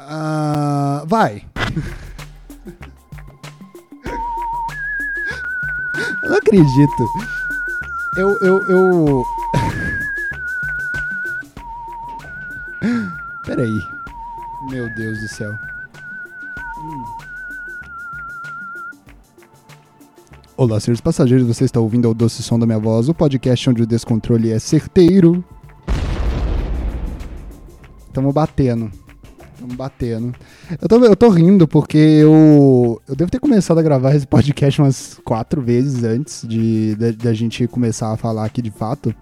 Ah, vai. eu não acredito. Eu, eu, eu. Peraí. Meu Deus do céu. Hum. Olá, senhores passageiros, você está ouvindo o doce som da minha voz, o podcast onde o descontrole é certeiro. Tamo batendo. Tamo batendo. Eu tô, eu tô rindo porque eu, eu devo ter começado a gravar esse podcast umas quatro vezes antes de da gente começar a falar aqui de fato.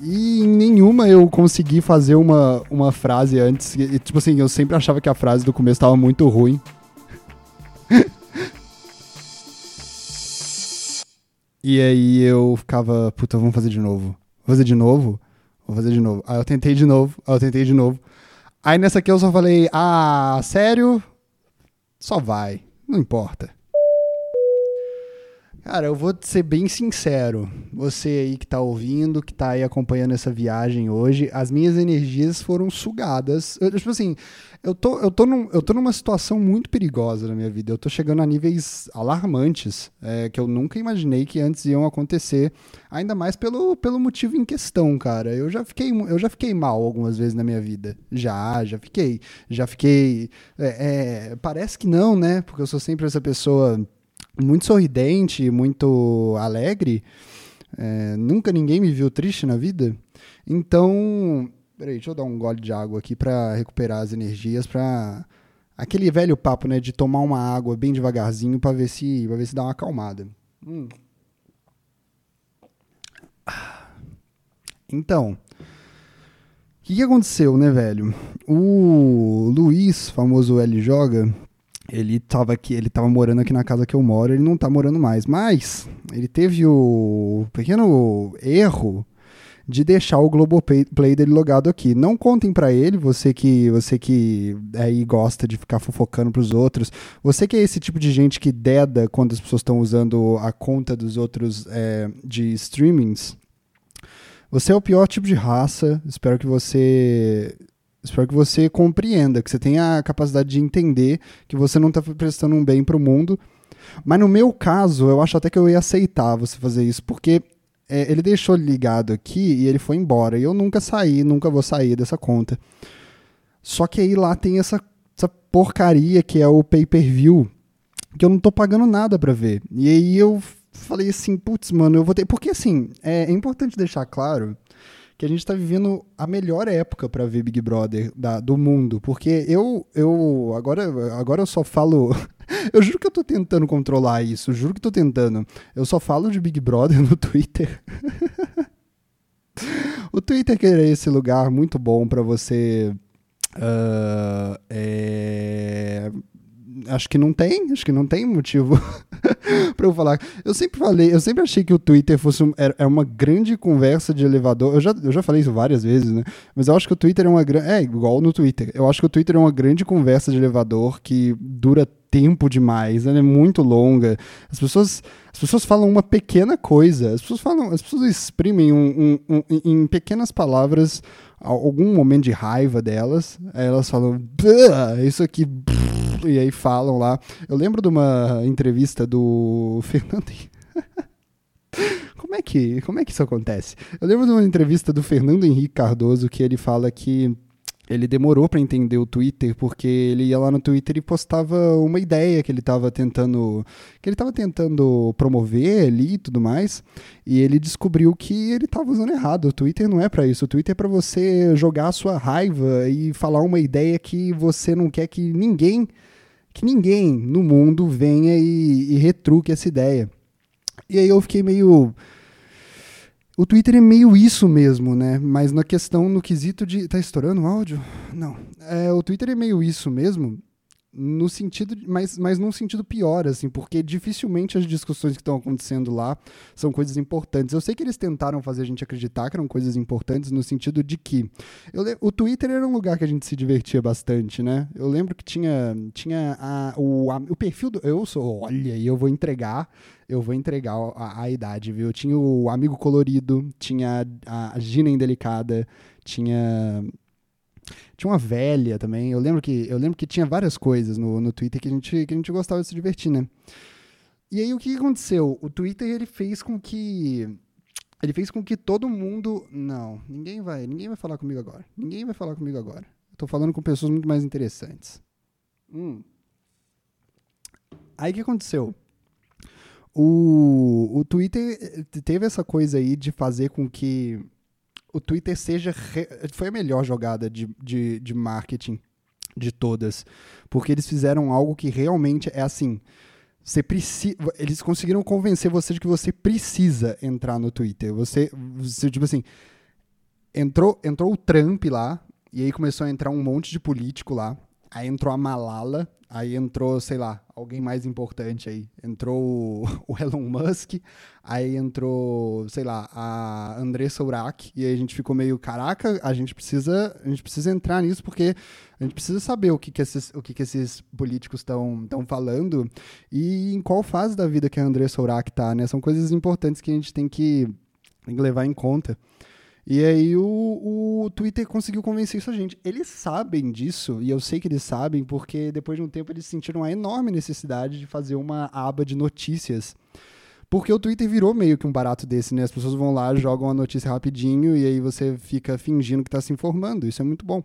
E em nenhuma eu consegui fazer uma, uma frase antes. E, tipo assim, eu sempre achava que a frase do começo tava muito ruim. e aí eu ficava, puta, vamos fazer de novo. Vou fazer de novo? Vou fazer de novo. Aí eu tentei de novo, aí eu tentei de novo. Aí nessa aqui eu só falei, ah, sério? Só vai, não importa. Cara, eu vou ser bem sincero. Você aí que tá ouvindo, que tá aí acompanhando essa viagem hoje, as minhas energias foram sugadas. Eu, tipo assim, eu tô, eu, tô num, eu tô numa situação muito perigosa na minha vida. Eu tô chegando a níveis alarmantes é, que eu nunca imaginei que antes iam acontecer. Ainda mais pelo, pelo motivo em questão, cara. Eu já fiquei, eu já fiquei mal algumas vezes na minha vida. Já, já fiquei. Já fiquei. É, é, parece que não, né? Porque eu sou sempre essa pessoa muito sorridente, muito alegre. É, nunca ninguém me viu triste na vida. Então, peraí, deixa eu dar um gole de água aqui para recuperar as energias, para aquele velho papo, né, de tomar uma água bem devagarzinho para ver se, para ver se dá uma acalmada. Hum. Então, o que, que aconteceu, né, velho? O Luiz, famoso L Joga, ele tava aqui, ele tava morando aqui na casa que eu moro, ele não tá morando mais, mas ele teve o pequeno erro de deixar o Globoplay dele logado aqui. Não contem para ele, você que você que aí gosta de ficar fofocando pros outros, você que é esse tipo de gente que deda quando as pessoas estão usando a conta dos outros é, de streamings. Você é o pior tipo de raça. Espero que você Espero que você compreenda, que você tenha a capacidade de entender que você não está prestando um bem para o mundo. Mas no meu caso, eu acho até que eu ia aceitar você fazer isso, porque é, ele deixou ligado aqui e ele foi embora. E eu nunca saí, nunca vou sair dessa conta. Só que aí lá tem essa, essa porcaria que é o pay-per-view, que eu não tô pagando nada para ver. E aí eu falei assim, putz, mano, eu vou ter. Porque assim, é, é importante deixar claro que a gente está vivendo a melhor época para ver Big Brother da, do mundo. Porque eu, eu agora, agora eu só falo. eu juro que eu tô tentando controlar isso, juro que tô tentando. Eu só falo de Big Brother no Twitter. o Twitter que é esse lugar muito bom para você. Uh, é acho que não tem, acho que não tem motivo para eu falar. Eu sempre falei, eu sempre achei que o Twitter fosse um, era, uma grande conversa de elevador. Eu já, eu já falei isso várias vezes, né? Mas eu acho que o Twitter é uma grande. É, igual no Twitter. Eu acho que o Twitter é uma grande conversa de elevador que dura tempo demais, ela é muito longa. As pessoas, as pessoas falam uma pequena coisa, as pessoas falam, as pessoas exprimem um, um, um, em pequenas palavras algum momento de raiva delas. Aí elas falam, isso aqui e aí falam lá. Eu lembro de uma entrevista do Fernando. como é que como é que isso acontece? Eu lembro de uma entrevista do Fernando Henrique Cardoso que ele fala que ele demorou para entender o Twitter porque ele ia lá no Twitter e postava uma ideia que ele estava tentando que ele estava tentando promover ali e tudo mais e ele descobriu que ele estava usando errado. O Twitter não é para isso. O Twitter é para você jogar a sua raiva e falar uma ideia que você não quer que ninguém que ninguém no mundo venha e, e retruque essa ideia. E aí eu fiquei meio. O Twitter é meio isso mesmo, né? Mas na questão, no quesito de. Tá estourando o áudio? Não. É, o Twitter é meio isso mesmo no sentido, mas, mas num sentido pior, assim, porque dificilmente as discussões que estão acontecendo lá são coisas importantes. Eu sei que eles tentaram fazer a gente acreditar que eram coisas importantes no sentido de que eu, o Twitter era um lugar que a gente se divertia bastante, né? Eu lembro que tinha, tinha a, o, a, o perfil do. Eu sou, olha, e eu vou entregar, eu vou entregar a, a idade, viu? Tinha o Amigo Colorido, tinha a, a Gina Indelicada, tinha Tinha uma velha também. Eu lembro que, eu lembro que tinha várias coisas no, no Twitter que a, gente, que a gente gostava de se divertir, né? E aí o que aconteceu? O Twitter ele fez com que ele fez com que todo mundo, não, ninguém vai, ninguém vai falar comigo agora. Ninguém vai falar comigo agora. Tô falando com pessoas muito mais interessantes. Hum. Aí o que aconteceu? O, o Twitter eh, teve essa coisa aí de fazer com que o Twitter seja. Re... Foi a melhor jogada de, de, de marketing de todas. Porque eles fizeram algo que realmente é assim. Você precisa, eles conseguiram convencer você de que você precisa entrar no Twitter. Você, você, tipo assim, entrou, entrou o Trump lá, e aí começou a entrar um monte de político lá. Aí entrou a Malala, aí entrou, sei lá, alguém mais importante aí. Entrou o Elon Musk, aí entrou, sei lá, a Andressa Urach, e aí a gente ficou meio, caraca, a gente precisa, a gente precisa entrar nisso porque a gente precisa saber o que, que, esses, o que, que esses políticos estão falando e em qual fase da vida que a Andressa Urach tá, né? São coisas importantes que a gente tem que, tem que levar em conta. E aí o, o Twitter conseguiu convencer isso a gente. Eles sabem disso, e eu sei que eles sabem, porque depois de um tempo eles sentiram uma enorme necessidade de fazer uma aba de notícias. Porque o Twitter virou meio que um barato desse, né? As pessoas vão lá, jogam a notícia rapidinho e aí você fica fingindo que está se informando. Isso é muito bom.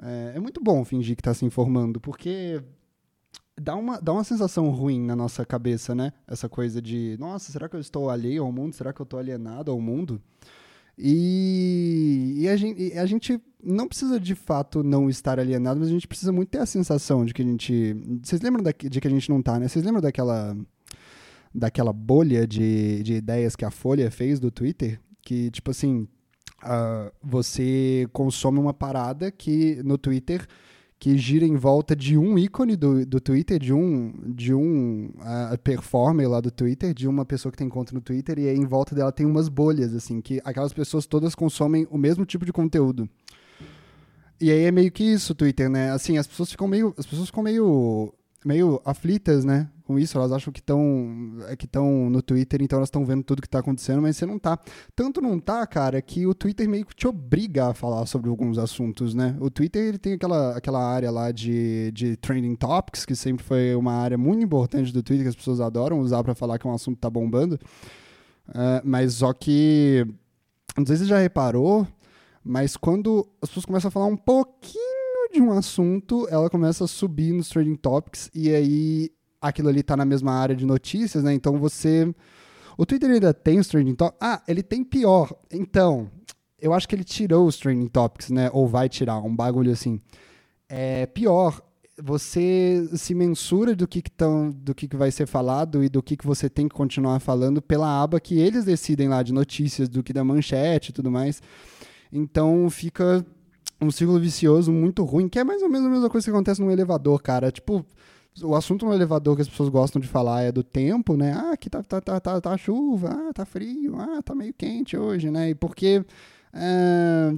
É, é muito bom fingir que está se informando, porque dá uma, dá uma sensação ruim na nossa cabeça, né? Essa coisa de, nossa, será que eu estou alheio ao mundo? Será que eu estou alienado ao mundo? E, e, a, gente, a, gente, não precisa de fato não estar alienado, mas a gente precisa muito ter a sensação de que a gente. Vocês lembram da, de que a gente não tá, né? Vocês lembram daquela, daquela bolha de, de ideias que a Folha fez do Twitter? Que, tipo assim, uh, você consome uma parada que no Twitter que gira em volta de um ícone do, do Twitter, de um, de um uh, performer lá do Twitter, de uma pessoa que tem conta no Twitter, e aí em volta dela tem umas bolhas, assim, que aquelas pessoas todas consomem o mesmo tipo de conteúdo. E aí é meio que isso o Twitter, né? Assim, as pessoas ficam meio. As pessoas ficam meio meio aflitas, né? Com isso, elas acham que estão é, que estão no Twitter, então elas estão vendo tudo que está acontecendo, mas você não tá. Tanto não tá, cara, que o Twitter meio que te obriga a falar sobre alguns assuntos, né? O Twitter ele tem aquela, aquela área lá de, de trending topics, que sempre foi uma área muito importante do Twitter que as pessoas adoram usar para falar que um assunto tá bombando. Uh, mas só que não sei se você já reparou, mas quando as pessoas começam a falar um pouquinho de um assunto, ela começa a subir nos trending topics e aí aquilo ali tá na mesma área de notícias, né? Então você. O Twitter ainda tem os trending topics. Ah, ele tem pior. Então, eu acho que ele tirou os trending topics, né? Ou vai tirar, um bagulho assim. É pior. Você se mensura do que, que, tão, do que, que vai ser falado e do que, que você tem que continuar falando pela aba que eles decidem lá de notícias, do que da manchete e tudo mais. Então fica um ciclo vicioso muito ruim, que é mais ou menos a mesma coisa que acontece no elevador, cara. Tipo, o assunto no elevador que as pessoas gostam de falar é do tempo, né? Ah, aqui tá, tá, tá, tá, tá chuva, ah, tá frio, ah, tá meio quente hoje, né? E porque. É,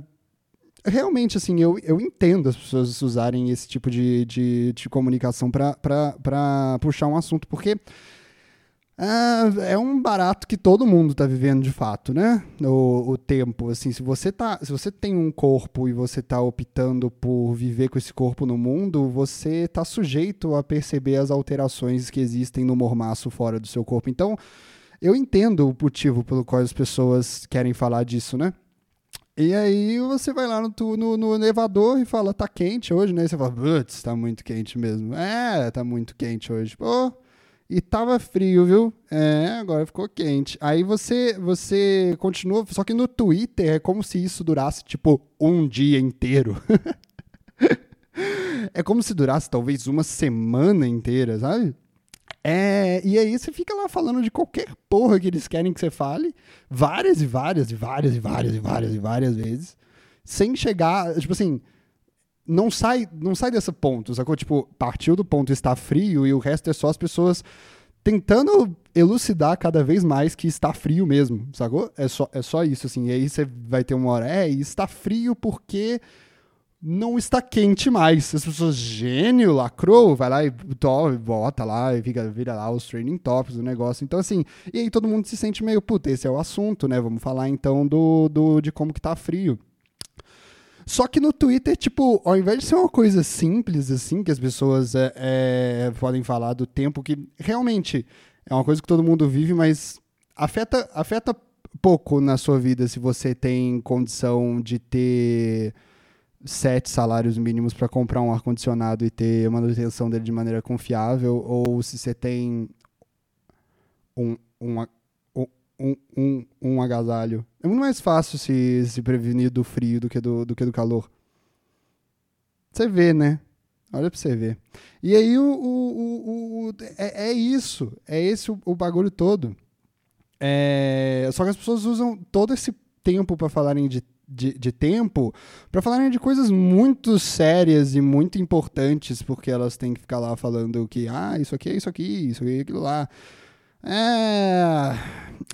realmente, assim, eu, eu entendo as pessoas usarem esse tipo de, de, de comunicação para puxar um assunto, porque é, é um barato que todo mundo está vivendo de fato, né? O, o, tempo, assim, se você tá, se você tem um corpo e você está optando por viver com esse corpo no mundo, você está sujeito a perceber as alterações que existem no mormaço fora do seu corpo. Então, eu entendo o motivo pelo qual as pessoas querem falar disso, né? E aí você vai lá no, no, no, elevador e fala, tá quente hoje, né? E você fala, putz, tá muito quente mesmo. É, tá muito quente hoje. Pô, e tava frio, viu? É, agora ficou quente. Aí você você continua, só que no Twitter é como se isso durasse tipo um dia inteiro. é como se durasse talvez uma semana inteira, sabe? É, e aí você fica lá falando de qualquer porra que eles querem que você fale, várias e várias e várias e várias e várias e várias vezes, sem chegar, tipo assim, não sai, não sai desse ponto, sacou? Tipo, partiu do ponto está frio e o resto é só as pessoas tentando elucidar cada vez mais que está frio mesmo, sacou? É só, é só isso, assim. E aí você vai ter uma hora, é, está frio porque não está quente mais. As pessoas, gênio, lacrou, vai lá e to, bota lá e fica, vira lá os training tops do negócio. Então, assim, e aí todo mundo se sente meio, puta, esse é o assunto, né? Vamos falar então do, do de como que tá frio. Só que no Twitter, tipo, ao invés de ser uma coisa simples, assim, que as pessoas é, é, podem falar do tempo, que realmente é uma coisa que todo mundo vive, mas afeta, afeta pouco na sua vida se você tem condição de ter sete salários mínimos para comprar um ar-condicionado e ter manutenção dele de maneira confiável, ou se você tem um, um, um, um, um agasalho. É muito mais fácil se, se prevenir do frio do que do, do que do calor. Você vê, né? Olha pra você ver. E aí o, o, o, o é, é, isso. É esse o, o bagulho todo. É, só que as pessoas usam todo esse tempo para falarem de de, de tempo para falarem de coisas muito sérias e muito importantes, porque elas têm que ficar lá falando que, ah, isso aqui é isso aqui, isso aqui é aquilo lá. É.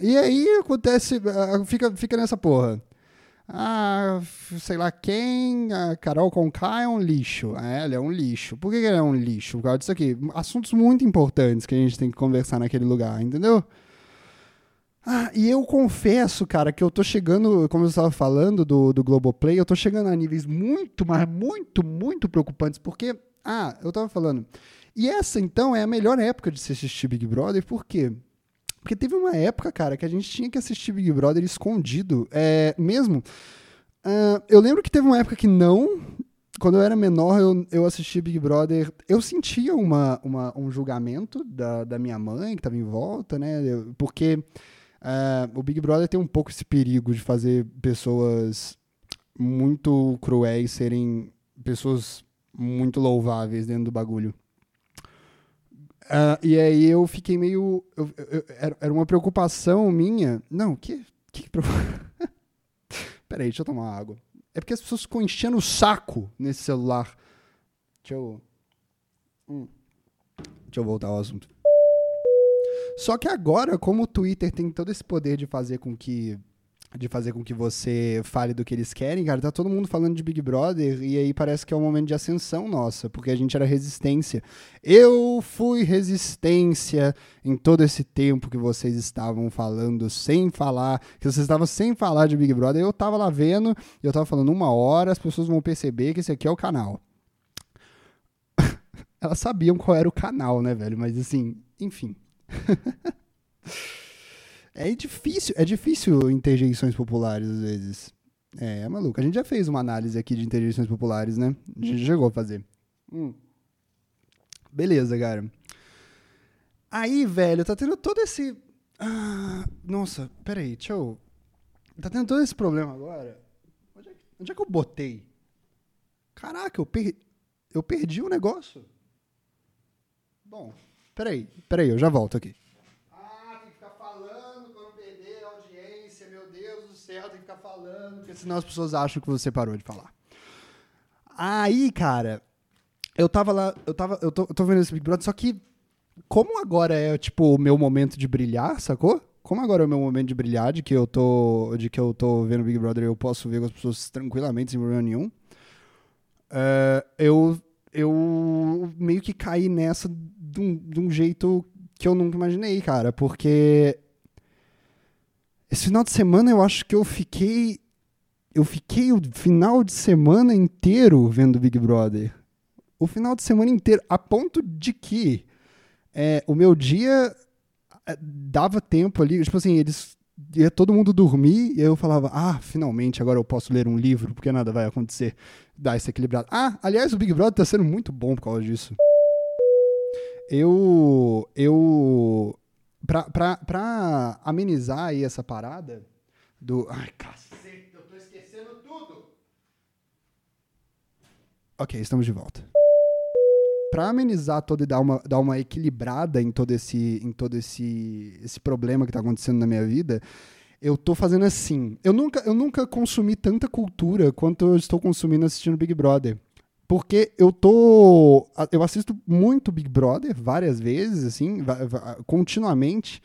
E aí acontece, ah, fica, fica nessa porra. Ah, sei lá quem, a Carol Conká é um lixo. É, ela é um lixo. Por que, ela é um lixo? Por causa disso aqui. Assuntos muito importantes que a gente tem que conversar naquele lugar, entendeu? Ah, e eu confesso, cara, que eu tô chegando, como eu estava falando do, do Globoplay, eu tô chegando a níveis muito, mas muito, muito preocupantes, porque, ah, eu tava falando, e essa então é a melhor época de se assistir Big Brother, por quê? Porque teve uma época, cara, que a gente tinha que assistir Big Brother escondido, é, mesmo. Uh, eu lembro que teve uma época que não, quando eu era menor, eu, eu assistia Big Brother. Eu sentia uma, uma, um julgamento da, da minha mãe, que estava em volta, né? Eu, porque Uh, o Big Brother tem um pouco esse perigo de fazer pessoas muito cruéis serem pessoas muito louváveis dentro do bagulho. Uh, e aí eu fiquei meio. Eu, eu, era, era uma preocupação minha. Não, que. que Peraí, deixa eu tomar água. É porque as pessoas ficam enchendo o saco nesse celular. Deixa eu. Hum. Deixa eu voltar ao assunto. Só que agora, como o Twitter tem todo esse poder de fazer com que de fazer com que você fale do que eles querem, cara, tá todo mundo falando de Big Brother e aí parece que é um momento de ascensão nossa, porque a gente era resistência. Eu fui resistência em todo esse tempo que vocês estavam falando sem falar, que vocês estavam sem falar de Big Brother, eu tava lá vendo, eu tava falando uma hora, as pessoas vão perceber que esse aqui é o canal. Elas sabiam qual era o canal, né, velho? Mas assim, enfim. é difícil, é difícil interjeições populares às vezes. É, é maluco. A gente já fez uma análise aqui de interjeições populares, né? A gente chegou a fazer. Hum. Beleza, cara. Aí, velho, tá tendo todo esse. Ah, nossa, peraí, deixa eu. Tá tendo todo esse problema agora. Onde é, que, onde é que eu botei? Caraca, eu, per... eu perdi o um negócio. Bom, Peraí, peraí, eu já volto aqui. Ah, tem que ficar falando pra não perder a audiência, meu Deus do céu, tem que ficar falando, porque senão as pessoas acham que você parou de falar. Aí, cara, eu tava lá, eu tava, eu tô, eu tô vendo esse Big Brother, só que como agora é, tipo, o meu momento de brilhar, sacou? Como agora é o meu momento de brilhar, de que eu tô, de que eu tô vendo Big Brother eu posso ver com as pessoas tranquilamente, sem problema nenhum, uh, eu, eu meio que caí nessa de um, de um jeito que eu nunca imaginei, cara, porque esse final de semana eu acho que eu fiquei. Eu fiquei o final de semana inteiro vendo Big Brother. O final de semana inteiro, a ponto de que é, o meu dia é, dava tempo ali, tipo assim, eles ia todo mundo dormir e eu falava, ah, finalmente agora eu posso ler um livro, porque nada vai acontecer. Dá esse equilibrado. Ah, aliás, o Big Brother tá sendo muito bom por causa disso eu. Eu. Pra amenizar aí essa parada do. Ai, cacete, eu tô esquecendo tudo! Ok, estamos de volta. Pra amenizar todo e dar uma, dar uma equilibrada em todo esse, em todo esse, esse problema que tá acontecendo na minha vida, eu tô fazendo assim. Eu nunca, eu nunca consumi tanta cultura quanto eu estou consumindo assistindo Big Brother. Porque eu tô. Eu assisto muito Big Brother, várias vezes, assim, continuamente.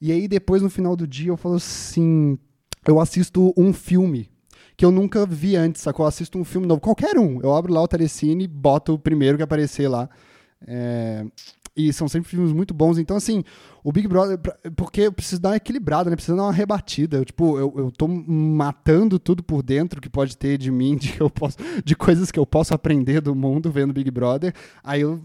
E aí, depois, no final do dia, eu falo assim. Eu assisto um filme que eu nunca vi antes, sacou? Eu assisto um filme novo, qualquer um. Eu abro lá o Telecine, boto o primeiro que aparecer lá. É... E são sempre filmes muito bons. Então, assim, o Big Brother. Porque eu preciso dar uma equilibrada, né? Preciso dar uma rebatida. Eu, tipo, eu, eu tô matando tudo por dentro que pode ter de mim, de, eu posso, de coisas que eu posso aprender do mundo vendo Big Brother. Aí eu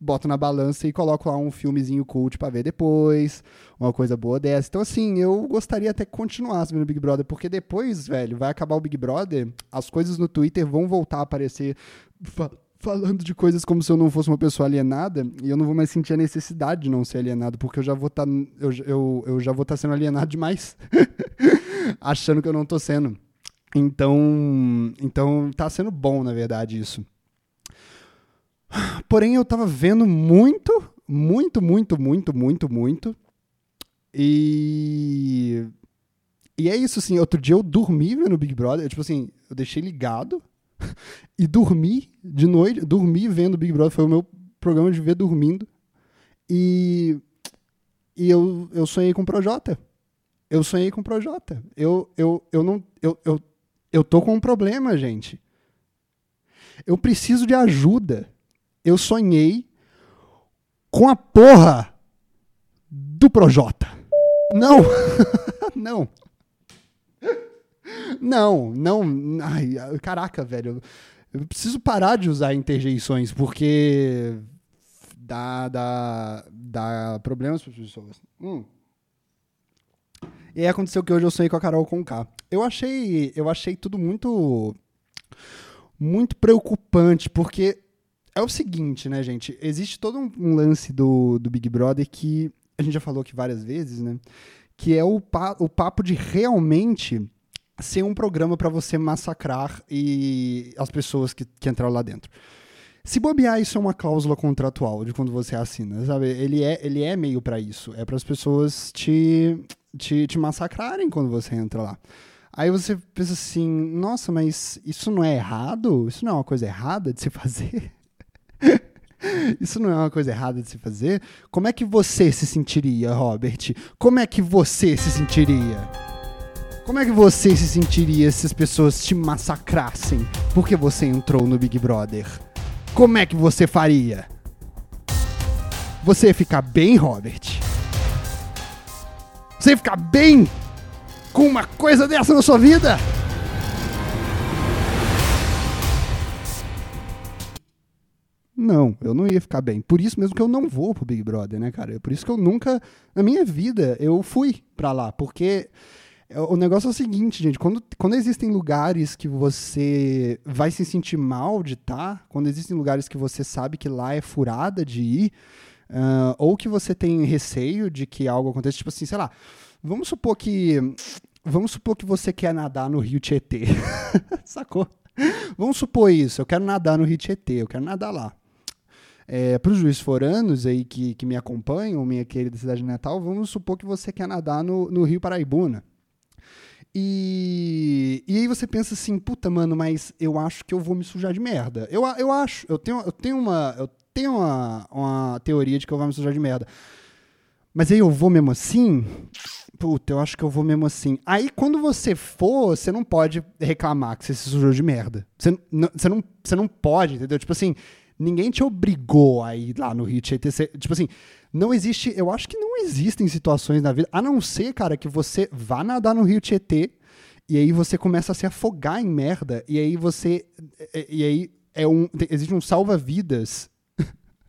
boto na balança e coloco lá um filmezinho cult pra ver depois, uma coisa boa dessa. Então, assim, eu gostaria até que continuasse vendo Big Brother, porque depois, velho, vai acabar o Big Brother, as coisas no Twitter vão voltar a aparecer falando de coisas como se eu não fosse uma pessoa alienada, e eu não vou mais sentir a necessidade de não ser alienado, porque eu já vou estar tá, eu, eu, eu já vou estar tá sendo alienado demais, achando que eu não tô sendo. Então, então tá sendo bom, na verdade, isso. Porém, eu tava vendo muito, muito, muito, muito, muito, muito. E. E é isso, assim. Outro dia eu dormi vendo Big Brother. Tipo assim, eu deixei ligado e dormi de noite. Dormi vendo Big Brother. Foi o meu programa de ver dormindo. E. E eu, eu sonhei com o Projota. Eu sonhei com o Projota. Eu, eu, eu não. Eu, eu, eu tô com um problema, gente. Eu preciso de ajuda eu sonhei com a porra do Projota. Não, não. Não, não. Ai, caraca, velho. Eu preciso parar de usar interjeições, porque dá, dá, dá problemas para as pessoas. Hum. E aí aconteceu que hoje eu sonhei com a Carol Conká. Eu achei, eu achei tudo muito muito preocupante, porque é o seguinte, né, gente? Existe todo um, um, lance do, do Big Brother que a gente já falou aqui várias vezes, né? Que é o, pa, o papo de realmente ser um programa para você massacrar e as pessoas que, que entraram lá dentro. Se bobear, isso é uma cláusula contratual de quando você assina, sabe? Ele é, ele é meio para isso. É para as pessoas te, te, te massacrarem quando você entra lá. Aí você pensa assim, nossa, mas isso não é errado? Isso não é uma coisa errada de se fazer? Isso não é uma coisa errada de se fazer? Como é que você se sentiria, Robert? Como é que você se sentiria? Como é que você se sentiria se as pessoas te massacrassem porque você entrou no Big Brother? Como é que você faria? Você ia ficar bem, Robert? Você ia ficar bem com uma coisa dessa na sua vida? Não, eu não ia ficar bem. Por isso mesmo que eu não vou pro Big Brother, né, cara? Por isso que eu nunca, na minha vida, eu fui pra lá. Porque o negócio é o seguinte, gente, quando, quando existem lugares que você vai se sentir mal de estar, tá, quando existem lugares que você sabe que lá é furada de ir, uh, ou que você tem receio de que algo aconteça, tipo assim, sei lá, vamos supor que. Vamos supor que você quer nadar no Rio Tietê. Sacou? Vamos supor isso, eu quero nadar no Rio Tietê, eu quero nadar lá. É, para os juízes foranos aí que, que me acompanham, minha querida cidade natal, vamos supor que você quer nadar no, no Rio Paraibuna. E, e aí você pensa assim, puta, mano, mas eu acho que eu vou me sujar de merda. Eu, eu acho, eu tenho, eu tenho, uma, eu tenho uma, uma teoria de que eu vou me sujar de merda. Mas aí eu vou mesmo assim? Puta, eu acho que eu vou mesmo assim. Aí quando você for, você não pode reclamar que você se sujou de merda. Você, não, você, não, você não pode, entendeu? Tipo assim, ninguém te obrigou a ir lá no Tietê. Tipo assim, não existe. Eu acho que não existem situações na vida, a não ser, cara, que você vá nadar no Rio Tietê e aí você começa a se afogar em merda e aí você. E aí é um, existe um salva-vidas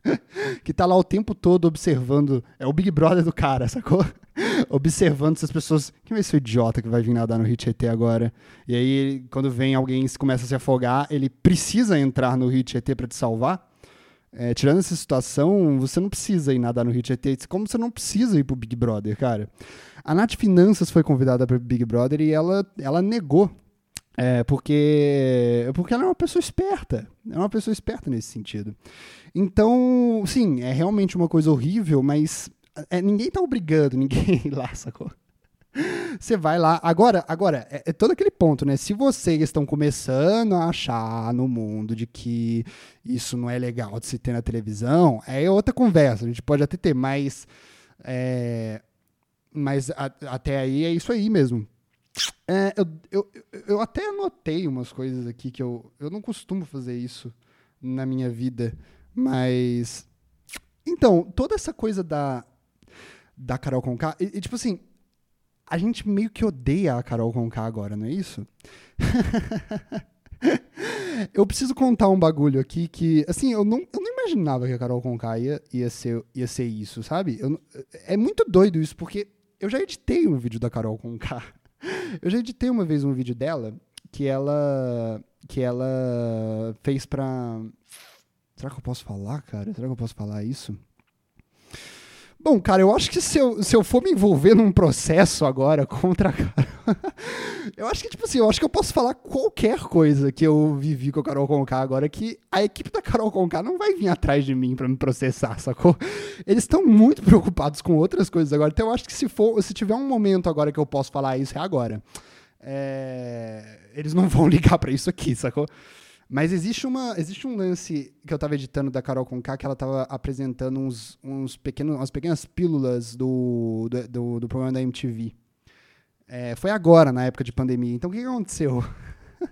que tá lá o tempo todo observando. É o Big Brother do cara, sacou? observando essas pessoas. Quem vai ser o idiota que vai vir nadar no Tietê agora? E aí, quando vem alguém e começa a se afogar, ele precisa entrar no Tietê para te salvar. É, tirando essa situação, você não precisa ir nadar no Rio Tietê, como você não precisa ir pro Big Brother, cara. A Nath Finanças foi convidada para Big Brother e ela, ela negou. É, porque, porque ela é uma pessoa esperta. É uma pessoa esperta nesse sentido. Então, sim, é realmente uma coisa horrível, mas é, ninguém tá obrigando ninguém lá, sacou? Você vai lá. Agora, agora é, é, todo aquele ponto, né? Se vocês estão começando a achar no mundo de que isso não é legal de se ter na televisão, é outra conversa. A gente pode até ter, mas. É, mas a, até aí é isso aí mesmo. É, eu, eu, eu até anotei umas coisas aqui que eu, eu não costumo fazer isso na minha vida, mas Então, toda essa coisa da, da Carol Conká, e, e, tipo assim, a gente meio que odeia a Carol Conká agora, não é isso? eu preciso contar um bagulho aqui que, assim, eu não, eu não imaginava que a Carol Conká ia, ia, ser, ia ser isso, sabe? Eu, é muito doido isso, porque eu já editei um vídeo da Carol Conká. Eu já editei uma vez um vídeo dela que ela que ela fez pra. Será que eu posso falar, cara? Será que eu posso falar isso? Bom, cara, eu acho que se eu, se eu for me envolver num processo agora contra a Carol. eu acho que, tipo assim, eu acho que eu posso falar qualquer coisa que eu vivi com a Carol Conká agora, que a equipe da Carol Conká não vai vir atrás de mim para me processar, sacou? Eles estão muito preocupados com outras coisas agora. Então eu acho que se for, se tiver um momento agora que eu posso falar isso, é agora. É... Eles não vão ligar para isso aqui, sacou? Mas existe, uma, existe um lance que eu tava editando da Carol Conká, que ela tava apresentando uns, uns pequenos, umas pequenas pílulas do, do, do, do programa da MTV. É, foi agora, na época de pandemia. Então, o que, que aconteceu?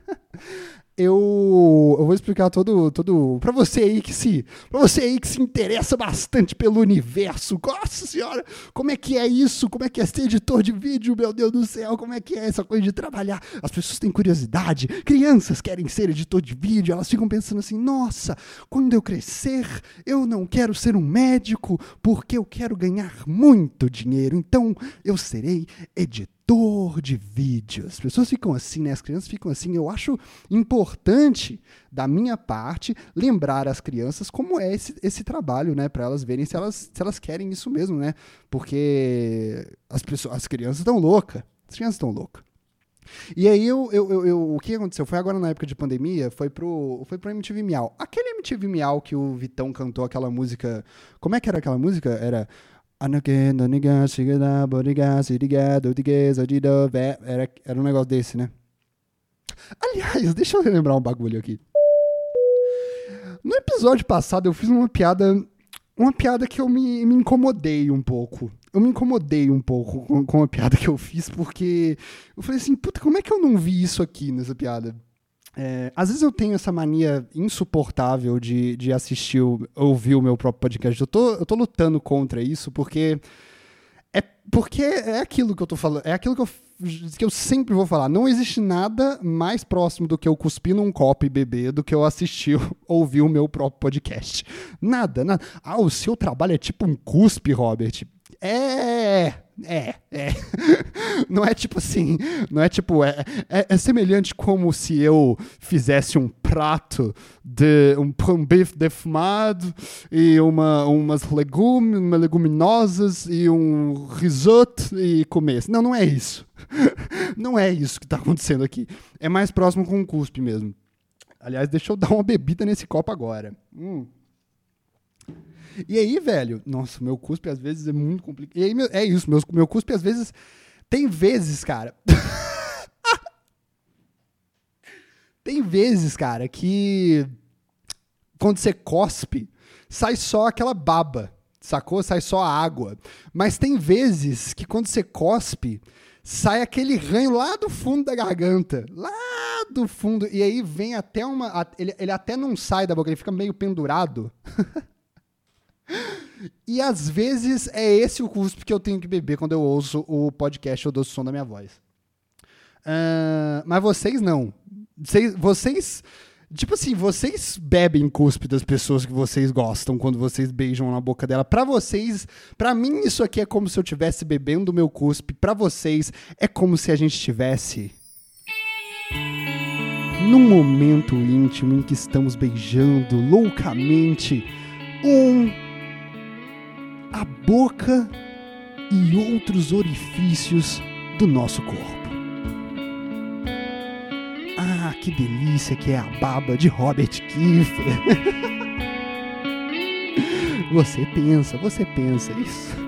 eu, eu vou explicar todo, todo para você aí que se, para você aí que se interessa bastante pelo universo. Nossa senhora, como é que é isso? Como é que é ser editor de vídeo? Meu Deus do céu, como é que é essa coisa de trabalhar? As pessoas têm curiosidade, crianças querem ser editor de vídeo, elas ficam pensando assim: "Nossa, quando eu crescer, eu não quero ser um médico porque eu quero ganhar muito dinheiro. Então, eu serei editor editor de vídeos. As pessoas ficam assim, né? As crianças ficam assim. Eu acho importante, da minha parte, lembrar as crianças como é esse, esse trabalho, né? Para elas verem se elas, se elas querem isso mesmo, né? Porque as, pessoas, as crianças estão loucas. As crianças estão loucas. E aí eu, eu, eu, eu, o que aconteceu? Foi agora na época de pandemia, foi pro, foi pro MTV Miau. Aquele MTV Miau que o Vitão cantou aquela música. Como é que era aquela música? Era era, era um negócio desse, né? Aliás, deixa eu lembrar um bagulho aqui. No episódio passado eu fiz uma piada. Uma piada que eu me, me incomodei um pouco. Eu me incomodei um pouco com, com a piada que eu fiz, porque eu falei assim, puta, como é que eu não vi isso aqui nessa piada? É, às vezes eu tenho essa mania insuportável de, de assistir, ouvir o meu próprio podcast. Eu tô, eu tô lutando contra isso porque é porque é aquilo que eu tô falando, é aquilo que eu, que eu sempre vou falar. Não existe nada mais próximo do que eu cuspir num copo e beber do que eu assistir, ouvir o meu próprio podcast. Nada, nada. Ah, o seu trabalho é tipo um cuspe, Robert. É, é, é. Não é tipo assim, não é tipo, é, é, é, semelhante como se eu fizesse um prato de um, um bife defumado e uma, umas legumes, uma leguminosas e um risoto e comer. Não, não é isso. Não é isso que está acontecendo aqui. É mais próximo com um cuspe mesmo. Aliás, deixa eu dar uma bebida nesse copo agora. Hum. E aí, velho, nossa, meu cuspe às vezes é muito complicado. E aí, meu, é isso, meu, meu cuspe às vezes. Tem vezes, cara. tem vezes, cara, que. Quando você cospe, sai só aquela baba, sacou? Sai só a água. Mas tem vezes que quando você cospe, sai aquele ranho lá do fundo da garganta. Lá do fundo. E aí vem até uma. Ele, ele até não sai da boca, ele fica meio pendurado. E às vezes é esse o cuspe que eu tenho que beber quando eu ouço o podcast ou do som da minha voz. Uh, mas vocês não. Vocês, vocês, tipo assim, vocês bebem cuspe das pessoas que vocês gostam quando vocês beijam na boca dela. Para vocês, para mim isso aqui é como se eu estivesse bebendo meu cuspe. Para vocês é como se a gente estivesse num momento íntimo em que estamos beijando loucamente um a boca e outros orifícios do nosso corpo. Ah, que delícia que é a baba de Robert Kiefer. você pensa, você pensa isso.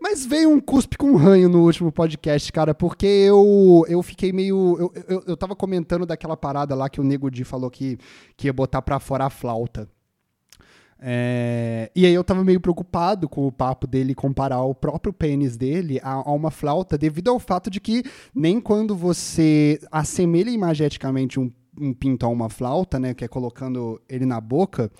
Mas veio um cuspe com ranho no último podcast, cara, porque eu, eu fiquei meio. Eu, eu, eu tava comentando daquela parada lá que o Nego Di falou que, que ia botar pra fora a flauta. É, e aí eu tava meio preocupado com o papo dele comparar o próprio pênis dele a, a, uma flauta, devido ao fato de que nem quando você assemelha imageticamente um, um pinto a uma flauta, né, que é colocando ele na boca,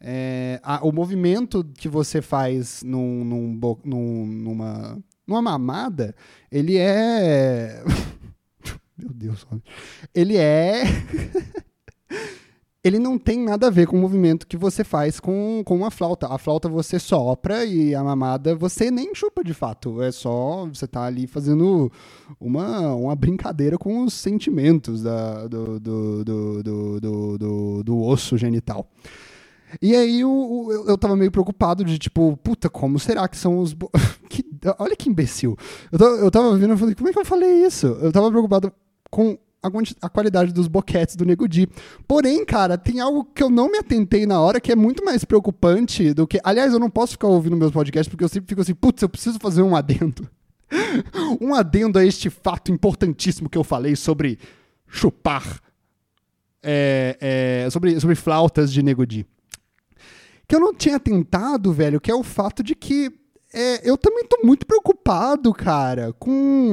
É, a, o movimento que você faz num, num, num, numa, numa mamada, ele é. Meu Deus, ele é. ele não tem nada a ver com o movimento que você faz com, com uma flauta. A flauta você sopra e a mamada você nem chupa de fato. É só você tá ali fazendo uma, uma brincadeira com os sentimentos da, do, do, do, do, do, do, do osso genital. E aí eu, eu, eu tava meio preocupado de tipo, puta, como será que são os. Que, olha que imbecil. Eu tava, eu tava vendo e falei, como é que eu falei isso? Eu tava preocupado com a, a, qualidade dos boquetes do Nego Di. Porém, cara, tem algo que eu não me atentei na hora que é muito mais preocupante do que. Aliás, eu não posso ficar ouvindo meus podcasts porque eu sempre fico assim, putz, eu preciso fazer um adendo. um adendo a este fato importantíssimo que eu falei sobre chupar. É, é, sobre, sobre flautas de Nego Di. Que eu não tinha tentado, velho, que é o fato de que é, eu também tô muito preocupado, cara, com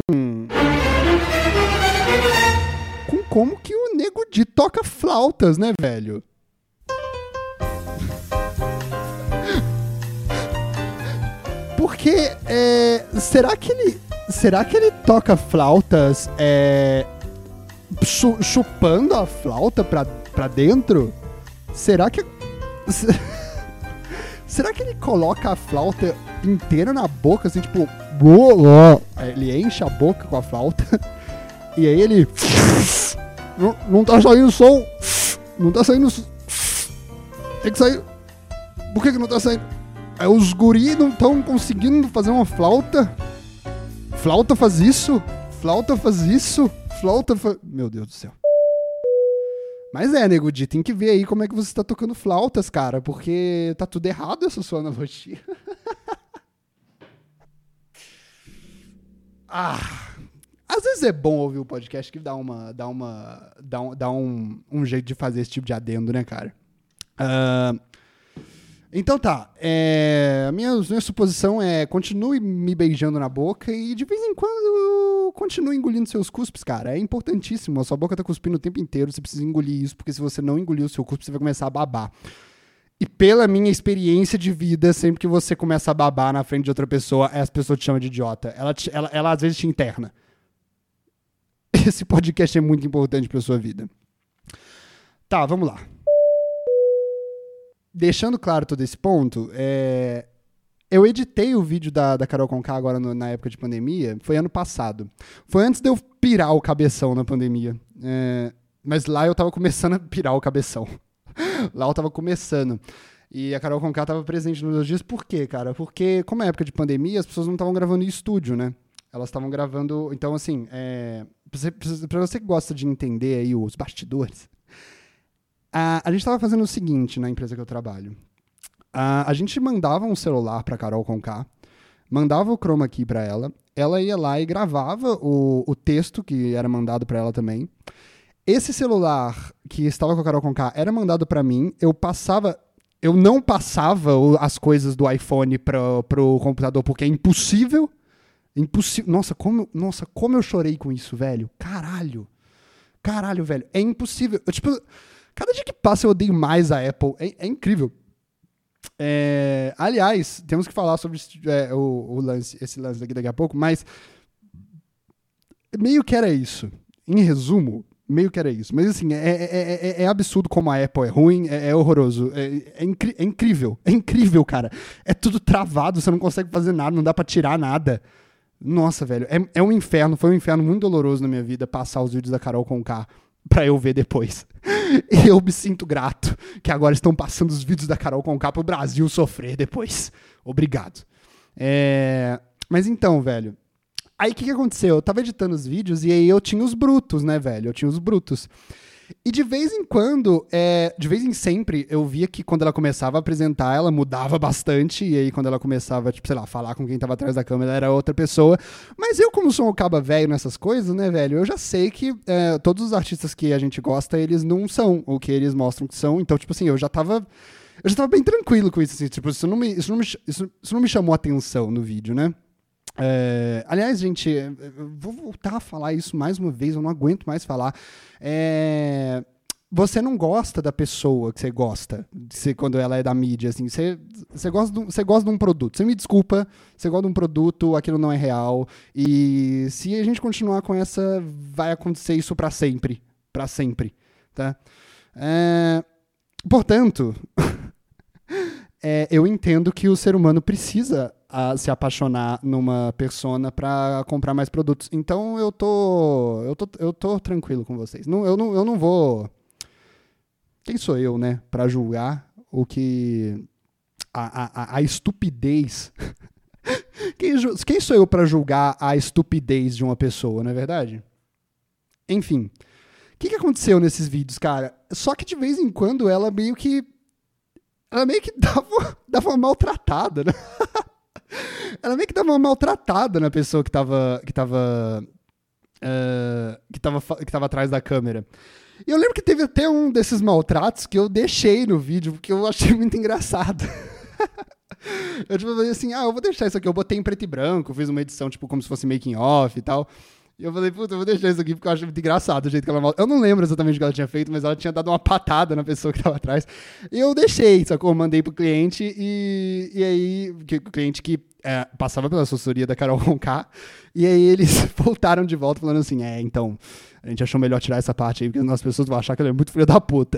como que o Nego Di toca flautas, né, velho? Porque, é, será que ele, será que ele toca flautas é, chupando a flauta pra, pra dentro? Será que... Será que ele coloca a flauta inteira na boca, assim, tipo... Ele enche a boca com a flauta e aí ele. Não, não tá saindo som. Não tá saindo. Tem que sair. Por que, que não tá saindo? É, os guris não estão conseguindo fazer uma flauta. Flauta faz isso. Flauta faz isso. Flauta faz. Meu Deus do céu. Mas é, Nego Di, tem que ver aí como é que você tá tocando flautas, cara, porque tá tudo errado essa sua analogia. ah. Às vezes é bom ouvir o podcast que dá uma. dá uma. dá um, dá um, um jeito de fazer esse tipo de adendo, né, cara? Uh, então tá. É, minha, minha suposição é continue me beijando na boca e de vez em quando continue engolindo seus cuspes, cara. É importantíssimo. A sua boca tá cuspindo o tempo inteiro. Você precisa engolir isso, porque se você não engolir o seu cuspe, você vai começar a babar. E pela minha experiência de vida, sempre que você começa a babar na frente de outra pessoa, as pessoas te chamam de idiota. Ela, te, ela, ela às vezes te interna. esse podcast é muito importante para sua vida. Tá, vamos lá. Deixando claro todo esse ponto, é... eu editei o vídeo da, da Carol Conká agora no, na época de pandemia, foi ano passado. Foi antes de eu pirar o cabeção na pandemia. É... Mas lá eu tava começando a pirar o cabeção. lá eu tava começando. E a Carol Conká tava presente nos meus dias. Por quê, cara? Porque, como é época de pandemia, as pessoas não estavam gravando em estúdio, né? Elas estavam gravando. Então, assim, é, para você que gosta de entender aí os bastidores, a, a gente estava fazendo o seguinte na empresa que eu trabalho. A, a gente mandava um celular para Carol Conká, mandava o chroma key para ela, ela ia lá e gravava o, o texto que era mandado para ela também. Esse celular que estava com a Carol Conká era mandado para mim, eu passava eu não passava as coisas do iPhone para o computador porque é impossível Impossível. Nossa, como, nossa, como eu chorei com isso, velho. Caralho. Caralho, velho. É impossível. Eu, tipo, cada dia que passa eu odeio mais a Apple. É, é incrível. É, aliás, temos que falar sobre é, o, o, lance, esse lance daqui daqui a pouco, mas meio que era isso. Em resumo, meio que era isso. Mas assim, é, é, é absurdo como a Apple é ruim, é, horroroso. É, é incrível. É incrível, cara. É tudo travado, você não consegue fazer nada, não dá para tirar nada. Nossa, velho, é, é um inferno, foi um inferno muito doloroso na minha vida passar os vídeos da Carol com K pra eu ver depois. E eu me sinto grato que agora estão passando os vídeos da Carol com K pro Brasil sofrer depois. Obrigado. É... Mas então, velho. Aí o que, que aconteceu? Eu tava editando os vídeos e aí eu tinha os brutos, né, velho? Eu tinha os brutos. E de vez em quando, é, de vez em sempre, eu via que quando ela começava a apresentar, ela mudava bastante. E aí, quando ela começava, tipo, sei lá, falar com quem tava atrás da câmera, era outra pessoa. Mas eu, como sou um caba velho nessas coisas, né, velho, eu já sei que é, todos os artistas que a gente gosta, eles não são o que eles mostram que são. Então, tipo assim, eu já tava. Eu já tava bem tranquilo com isso, assim, tipo, isso não me, isso não me, isso, isso não me chamou atenção no vídeo, né? É, aliás, gente, vou voltar a falar isso mais uma vez, eu não aguento mais falar. É, você não gosta da pessoa que você gosta, você, quando ela é da mídia, assim, você, você, gosta de, você gosta de um produto. Você me desculpa, você gosta de um produto, aquilo não é real, e se a gente continuar com essa, vai acontecer isso para sempre, para sempre, tá? É, portanto, é, eu entendo que o ser humano precisa a, se apaixonar numa persona para comprar mais produtos. Então eu tô, eu tô, eu tô tranquilo com vocês. Não, eu, não, eu não vou quem sou eu, né, para julgar o que a, a, a estupidez. quem, quem sou eu para julgar a estupidez de uma pessoa, não é verdade? Enfim, o que, que aconteceu nesses vídeos, cara? Só que de vez em quando ela meio que. Ela meio que dava, dava uma maltratada, né? ela meio que dava uma maltratada na pessoa que tava. que tava. Uh, que, tava que tava atrás da câmera. E eu lembro que teve até um desses maltratos que eu deixei no vídeo, porque eu achei muito engraçado. eu tipo, falei assim, ah, eu vou deixar isso aqui. Eu botei em preto e branco, fiz uma edição, tipo, como se fosse making off e tal. E eu falei, puta, eu vou deixar isso aqui porque eu acho muito engraçado o jeito que ela Eu não lembro exatamente o que ela tinha feito, mas ela tinha dado uma patada na pessoa que tava atrás. E eu deixei, sacou? Eu mandei pro cliente e, e aí, que, o cliente que é, passava pela assessoria da Carol Roncar, e aí eles voltaram de volta falando assim: é, então, a gente achou melhor tirar essa parte aí, porque as pessoas vão achar que ela é muito filha da puta.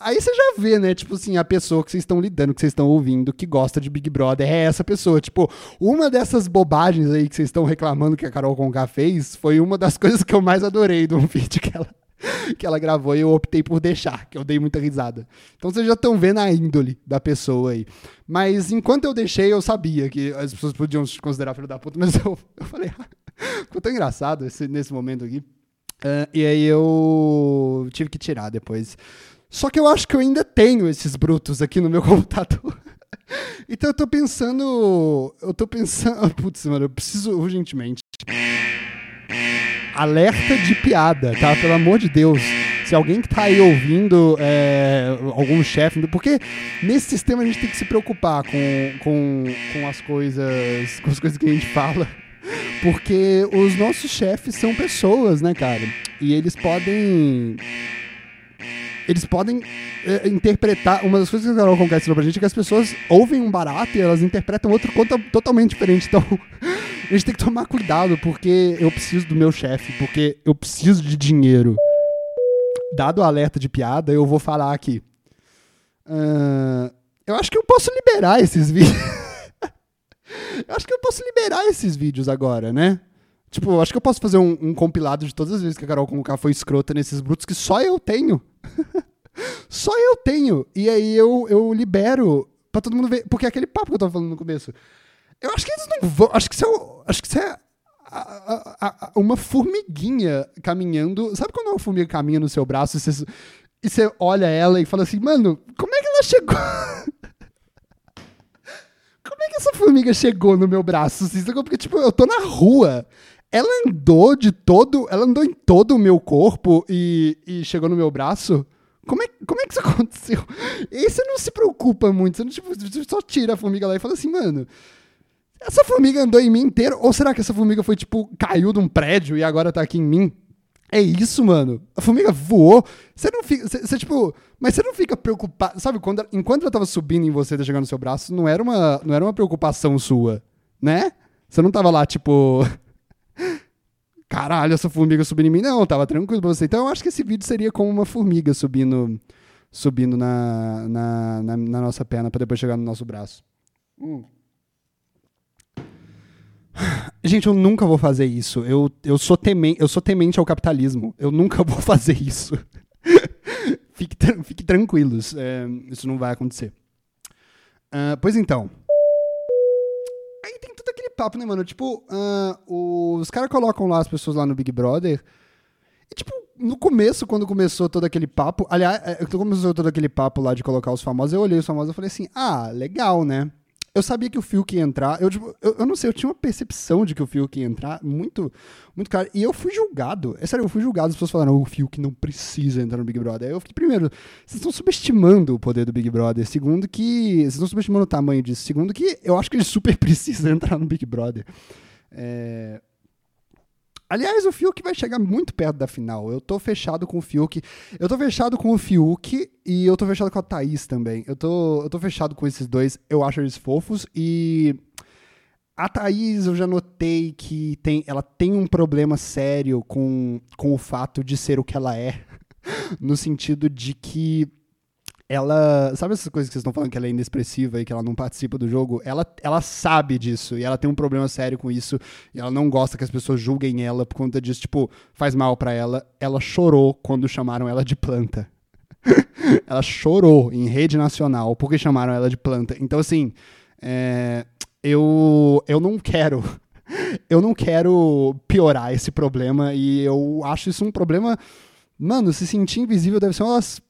Aí você já vê, né? Tipo assim, a pessoa que vocês estão lidando, que vocês estão ouvindo, que gosta de Big Brother, é essa pessoa. Tipo, uma dessas bobagens aí que vocês estão reclamando que a Carol Conká fez foi uma das coisas que eu mais adorei do vídeo que ela que ela gravou e eu optei por deixar, que eu dei muita risada. Então vocês já estão vendo a índole da pessoa aí. Mas enquanto eu deixei, eu sabia que as pessoas podiam se considerar filho da puta, mas eu, eu falei, ah, ficou tão engraçado esse, nesse momento aqui. Uh, e aí eu tive que tirar depois. Só que eu acho que eu ainda tenho esses brutos aqui no meu computador. então eu tô pensando. Eu tô pensando. Putz, mano, eu preciso urgentemente alerta de piada, tá? Pelo amor de Deus. Se alguém que tá aí ouvindo, é, algum chefe, porque nesse sistema a gente tem que se preocupar com, com, com as coisas, com as coisas que a gente fala. Porque os nossos chefes são pessoas, né, cara? E eles podem eles podem é, interpretar. Uma das coisas que a Carol Conquer ensinou pra gente é que as pessoas ouvem um barato e elas interpretam outro conta totalmente diferente. Então, a gente tem que tomar cuidado, porque eu preciso do meu chefe, porque eu preciso de dinheiro. Dado o alerta de piada, eu vou falar aqui. Uh, eu acho que eu posso liberar esses vídeos. eu acho que eu posso liberar esses vídeos agora, né? Tipo, acho que eu posso fazer um, um, compilado de todas as vezes que a Carol Conká foi escrota nesses brutos que só eu tenho. só eu tenho. E aí eu, eu libero pra todo mundo ver. Porque é aquele papo que eu tava falando no começo. Eu acho que eles não vão. Acho que isso é, acho que isso é a, a, a, uma formiguinha caminhando. Sabe quando uma formiga caminha no seu braço e você, e você olha ela e fala assim, mano, como é que ela chegou? como é que essa formiga chegou no meu braço? Porque, tipo, eu tô na rua. Ela andou de todo. Ela andou em todo o meu corpo e, e chegou no meu braço. Como é, como é que isso aconteceu? E você não se preocupa muito. Você, não, tipo, você só tira a formiga lá e fala assim, mano. Essa formiga andou em mim inteiro? Ou será que essa formiga foi, tipo, caiu de um prédio e agora tá aqui em mim? É isso, mano. A formiga voou. Você não fica. Você, tipo. Mas você não fica preocupado. Sabe, quando, enquanto ela tava subindo em você, tá chegando no seu braço, não era, uma, não era uma preocupação sua, né? Você não tava lá, tipo. Caralho, essa formiga subindo em mim. Não, tava tranquilo pra você. Então eu acho que esse vídeo seria como uma formiga subindo subindo na, na, na, na nossa perna para depois chegar no nosso braço. Hum. Gente, eu nunca vou fazer isso. Eu, eu, sou temente, eu sou temente ao capitalismo. Eu nunca vou fazer isso. fique, fique tranquilos. É, isso não vai acontecer. Uh, pois então. Papo, né, mano? Tipo, uh, os caras colocam lá as pessoas lá no Big Brother. E, tipo, no começo, quando começou todo aquele papo. Aliás, é, quando começou todo aquele papo lá de colocar os famosos, eu olhei os famosos e falei assim: ah, legal, né? Eu sabia que o Fiuk ia entrar. Eu, tipo, eu, eu, não sei, eu tinha uma percepção de que o Fiuk ia entrar muito, muito claro. E eu fui julgado. É sério, eu fui julgado. As pessoas falaram, o Fiuk não precisa entrar no Big Brother. Aí eu fiquei, primeiro, vocês estão subestimando o poder do Big Brother. Segundo, que. Vocês estão subestimando o tamanho disso. Segundo, que eu acho que ele super precisa entrar no Big Brother. É... Aliás, o Fiuk vai chegar muito perto da final. Eu tô fechado com o Fiuk. Eu tô fechado com o Fiuk e eu tô fechado com a Thaís também. Eu tô, eu tô fechado com esses dois. Eu acho eles fofos e a Thaís, eu já notei que tem, ela tem um problema sério com, com o fato de ser o que ela é. no sentido de que ela. Sabe essas coisas que vocês estão falando que ela é inexpressiva e que ela não participa do jogo? Ela, ela sabe disso e ela tem um problema sério com isso e ela não gosta que as pessoas julguem ela por conta disso. Tipo, faz mal para ela. Ela chorou quando chamaram ela de planta. ela chorou em rede nacional porque chamaram ela de planta. Então, assim, é, eu, eu não quero. Eu não quero piorar esse problema e eu acho isso um problema. Mano, se sentir invisível deve ser uma das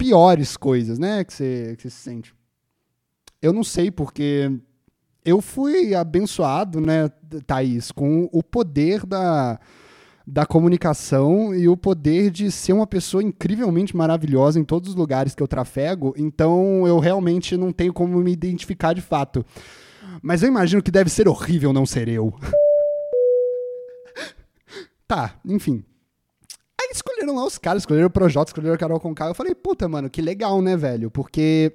piores coisas, né? Que você, que você se sente. Eu não sei, porque eu fui abençoado, né, Thaís, com o poder da, da comunicação e o poder de ser uma pessoa incrivelmente maravilhosa em todos os lugares que eu trafego, então eu realmente não tenho como me identificar de fato. Mas eu imagino que deve ser horrível não ser eu. tá, enfim escolheram lá os caras, escolheram o Projota, escolheram o Carol Conká. Eu falei, puta, mano, que legal, né, velho? Porque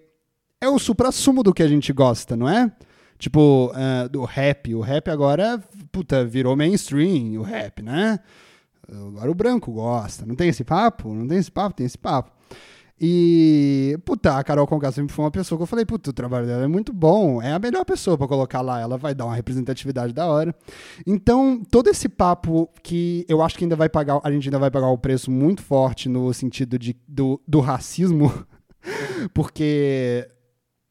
é o supra-sumo do que a gente gosta, não é? Tipo, uh, do rap. O rap agora, puta, virou mainstream, o rap, né? Agora o branco gosta. Não tem esse papo? Não tem esse papo? Tem esse papo. E, puta, a Carol Conká sempre foi uma pessoa que eu falei, puta, o trabalho dela é muito bom, é a melhor pessoa para colocar lá, ela vai dar uma representatividade da hora. Então, todo esse papo que eu acho que ainda vai pagar, a gente ainda vai pagar o preço muito forte no sentido de, do, do racismo, porque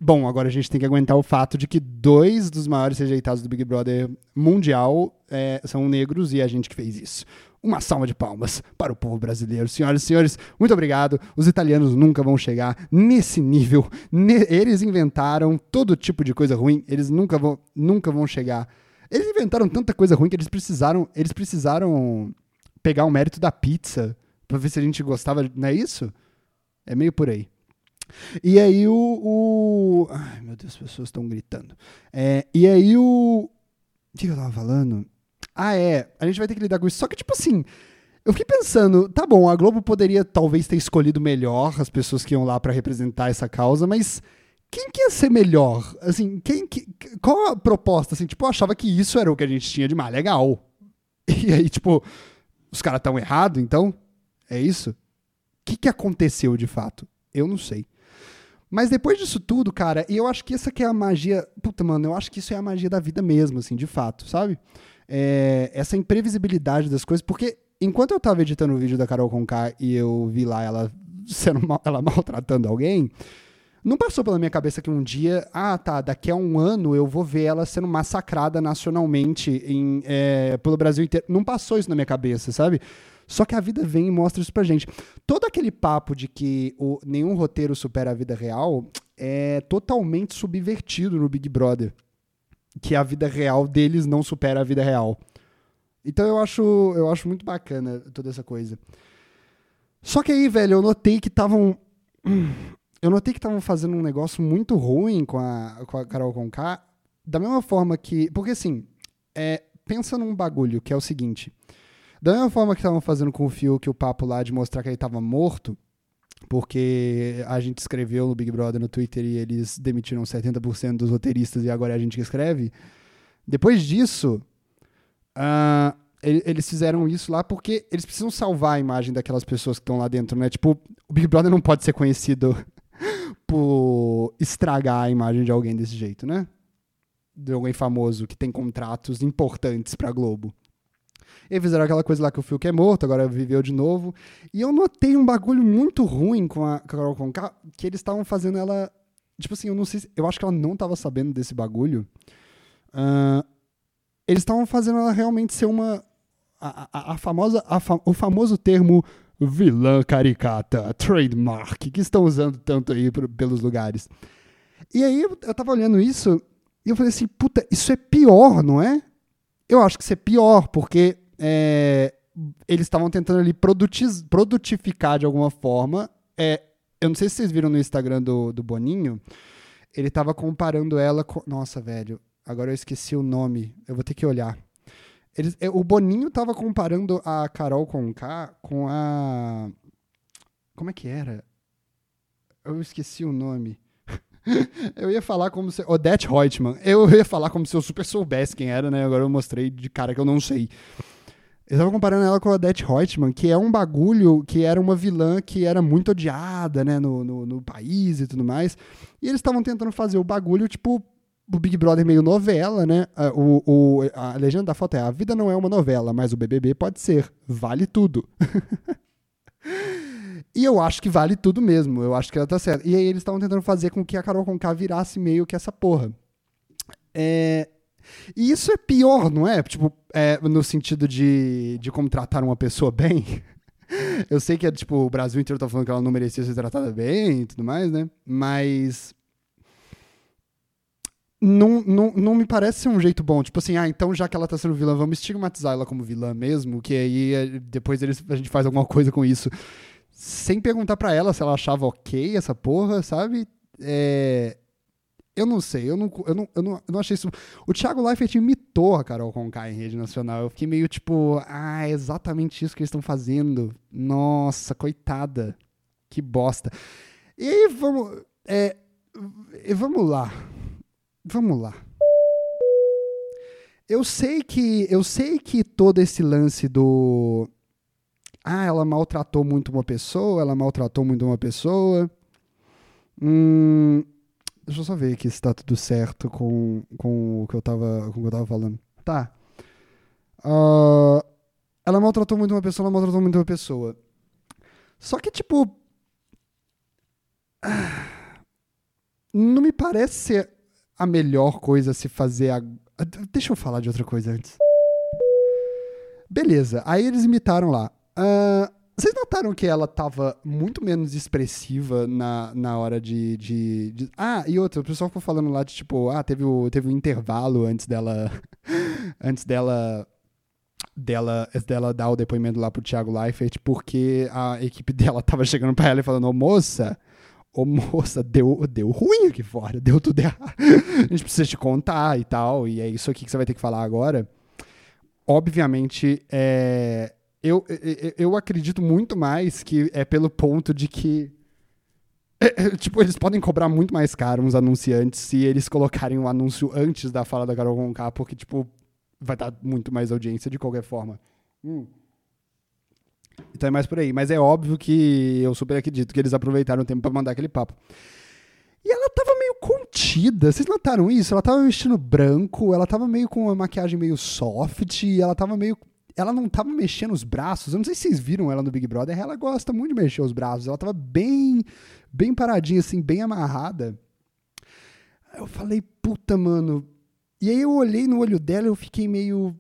Bom, agora a gente tem que aguentar o fato de que dois dos maiores rejeitados do Big Brother mundial é, são negros e é a gente que fez isso. Uma salva de palmas para o povo brasileiro. Senhoras e senhores, muito obrigado. Os italianos nunca vão chegar nesse nível. Eles inventaram todo tipo de coisa ruim. Eles nunca vão, nunca vão chegar. Eles inventaram tanta coisa ruim que eles precisaram, eles precisaram pegar o mérito da pizza para ver se a gente gostava. Não é isso? É meio por aí. E aí o, o... Ai, meu Deus, as pessoas estão gritando. É, e aí o... O que eu tava falando? Ah, é. A gente vai ter que lidar com isso. Só que, tipo assim, eu fiquei pensando, tá bom, a Globo poderia talvez ter escolhido melhor as pessoas que iam lá para representar essa causa, mas quem que ia ser melhor? Assim, quem que, qual a proposta? Assim, tipo, eu achava que isso era o que a gente tinha de mais legal. E aí, tipo, os caras estão errados, então? É isso? O que, que aconteceu de fato? Eu não sei. Mas depois disso tudo, cara, e eu acho que essa que é a magia. Puta, mano, eu acho que isso é a magia da vida mesmo, assim, de fato, sabe? É, essa imprevisibilidade das coisas, porque enquanto eu tava editando o vídeo da Carol Conká e eu vi lá ela sendo mal, ela maltratando alguém, não passou pela minha cabeça que um dia, ah, tá, daqui a um ano eu vou ver ela sendo massacrada nacionalmente em, é, pelo Brasil inteiro. Não passou isso na minha cabeça, sabe? Só que a vida vem e mostra isso pra gente. Todo aquele papo de que o, nenhum roteiro supera a vida real é totalmente subvertido no Big Brother que a vida real deles não supera a vida real. Então eu acho, eu acho muito bacana toda essa coisa. Só que aí, velho, eu notei que estavam. Eu notei que estavam fazendo um negócio muito ruim com a, com a Carol Conká. Da mesma forma que. Porque assim, é, pensa num bagulho que é o seguinte. Da mesma forma que estavam fazendo com o Fiuk o papo lá de mostrar que ele estava morto, porque a gente escreveu no Big Brother no Twitter e eles demitiram 70% dos roteiristas e agora é a gente que escreve. Depois disso, uh, eles fizeram isso lá porque eles precisam salvar a imagem daquelas pessoas que estão lá dentro, né? Tipo, o Big Brother não pode ser conhecido por estragar a imagem de alguém desse jeito, né? De alguém famoso que tem contratos importantes pra Globo. E fizeram aquela coisa lá que o Fiuk é morto, agora viveu de novo. E eu notei um bagulho muito ruim com a Carol Conká, que eles estavam fazendo ela. Tipo assim, eu não sei. Eu acho que ela não estava sabendo desse bagulho. Uh, eles estavam fazendo ela realmente ser uma. A, a, a famosa. A fa, o famoso termo vilã caricata, trademark, que estão usando tanto aí pelos lugares. E aí eu tava olhando isso e eu falei assim, puta, isso é pior, não é? Eu acho que isso é pior, porque é, eles estavam tentando ali produtificar de alguma forma. É, eu não sei se vocês viram no Instagram do, do Boninho, ele estava comparando ela com. Nossa, velho, agora eu esqueci o nome, eu vou ter que olhar. Eles, é, o Boninho tava comparando a Carol Conká com a. Como é que era? Eu esqueci o nome. eu ia falar como se. Odette Reutemann. Eu ia falar como se eu super soubesse quem era, né? Agora eu mostrei de cara que eu não sei. Eu tava comparando ela com a Odette Reutemann, que é um bagulho que era uma vilã que era muito odiada, né, no, no, no país e tudo mais. E eles estavam tentando fazer o bagulho, tipo, o Big Brother meio novela, né? O, o, a legenda da foto é: a vida não é uma novela, mas o BBB pode ser. Vale tudo. e eu acho que vale tudo mesmo. Eu acho que ela tá certa. E aí eles estavam tentando fazer com que a Carol Conká virasse meio que essa porra. É, e isso é pior, não é? Tipo, é, no sentido de, de como tratar uma pessoa bem. Eu sei que é, tipo, o Brasil inteiro tá falando que ela não merecia ser tratada bem e tudo mais, né? Mas não, não, não me parece ser um jeito bom. Tipo assim, ah, então já que ela tá sendo vilã, vamos estigmatizar ela como vilã mesmo, que aí é, depois eles, a gente faz alguma coisa com isso. Sem perguntar para ela se ela achava ok essa porra, sabe? É... Eu não sei, eu não, eu não, eu não, eu não achei isso. O Thiago Leifert imitou a Carol Conká em rede nacional. Eu fiquei meio tipo, ah, é exatamente isso que eles estão fazendo. Nossa, coitada. Que bosta. E aí, vamos. É, vamos lá vamos lá. Eu sei que eu sei que todo esse lance do ah, ela maltratou muito uma pessoa, ela maltratou muito uma pessoa. Hum, deixa eu só ver aqui se tá tudo certo com, com o que eu tava, com o que eu tava falando. Tá. Uh, ela maltratou muito uma pessoa, ela maltratou muito uma pessoa. Só que, tipo. Não me parece ser a melhor coisa a se fazer. A... Deixa eu falar de outra coisa antes. Beleza, aí eles imitaram lá. Uh, vocês notaram que ela tava muito menos expressiva na, na hora de, de, de, Ah, e outra, o pessoal ficou falando lá de tipo, ah, teve o, teve um intervalo antes dela. antes dela. Dela, dela dar o depoimento lá pro Thiago Leifert, porque a equipe dela tava chegando pra ela e falando, ô moça, ô moça, deu, deu ruim aqui fora, deu tudo errado. A gente precisa te contar e tal, e é isso aqui que você vai ter que falar agora. Obviamente, é, eu, eu, eu acredito muito mais que é pelo ponto de que. Tipo, eles podem cobrar muito mais caro uns anunciantes se eles colocarem o um anúncio antes da fala da Carol Conká, porque, tipo, vai dar muito mais audiência de qualquer forma. Hum. Então é mais por aí. Mas é óbvio que eu super acredito que eles aproveitaram o tempo para mandar aquele papo. E ela tava meio contida. Vocês notaram isso? Ela tava vestindo branco, ela tava meio com uma maquiagem meio soft, ela tava meio. Ela não tava mexendo os braços. Eu não sei se vocês viram ela no Big Brother. Ela gosta muito de mexer os braços. Ela tava bem, bem paradinha, assim, bem amarrada. Eu falei, puta, mano. E aí eu olhei no olho dela e eu fiquei meio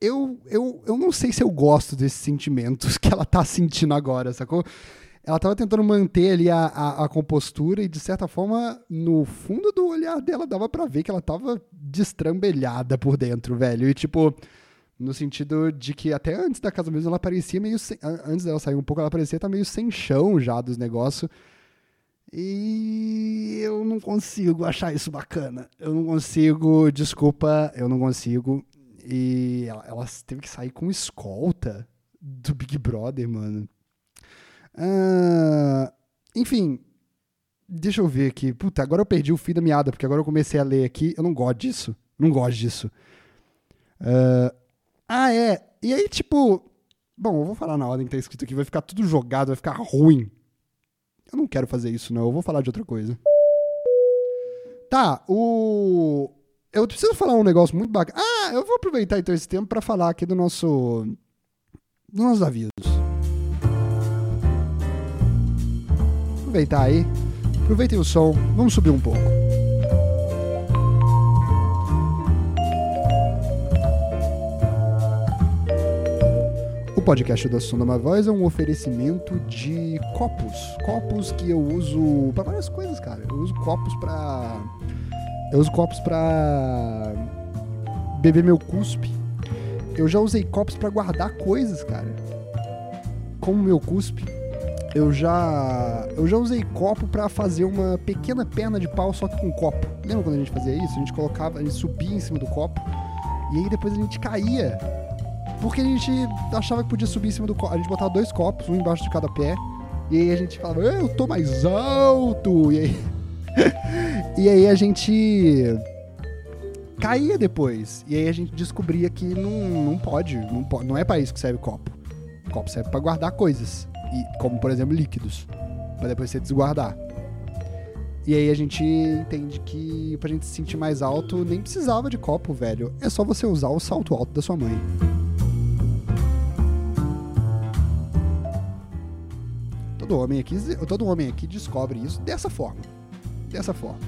eu, eu, eu não sei se eu gosto desses sentimentos que ela tá sentindo agora, sacou? Ela tava tentando manter ali a, a, a, compostura e, de certa forma, no fundo do olhar dela dava para ver que ela tava destrambelhada por dentro, velho. E, tipo, no sentido de que até antes da casa mesmo ela parecia meio. Sem, antes dela sair um pouco, ela parecia estar tá meio sem chão já dos negócios. E eu não consigo achar isso bacana. Eu não consigo, desculpa, eu não consigo. E ela, ela teve que sair com escolta do Big Brother, mano. Uh, enfim, deixa eu ver aqui. Puta, agora eu perdi o fio da meada, porque agora eu comecei a ler aqui. Eu não gosto disso. Não gosto disso. Uh, ah, é. E aí, tipo. Bom, eu vou falar na ordem que tá escrito aqui. Vai ficar tudo jogado, vai ficar ruim. Eu não quero fazer isso, não. Eu vou falar de outra coisa. Tá, o. Eu preciso falar um negócio muito bacana. Ah, eu vou aproveitar então esse tempo para falar aqui do nosso. dos nossos avisos. Aproveitar aí. Aproveitem o som. Vamos subir um pouco. Podcast da Som da Uma Voz é um oferecimento de copos. Copos que eu uso para várias coisas, cara. Eu uso copos para eu uso copos para beber meu cuspe. Eu já usei copos para guardar coisas, cara. Como meu cuspe. Eu já eu já usei copo para fazer uma pequena perna de pau só que com copo. Lembra quando a gente fazia isso? A gente colocava, a gente subia em cima do copo E aí depois a gente caía. Porque a gente achava que podia subir em cima do copo. A gente botava dois copos, um embaixo de cada pé. E aí a gente falava, eu tô mais alto. E aí. e aí a gente caía depois. E aí a gente descobria que não, não pode, não pode, não é para isso que serve copo. O copo serve para guardar coisas, e como por exemplo líquidos, para depois você desguardar. E aí a gente entende que pra gente se sentir mais alto nem precisava de copo, velho. É só você usar o salto alto da sua mãe. Todo homem aqui, todo homem aqui descobre isso dessa forma. Dessa forma.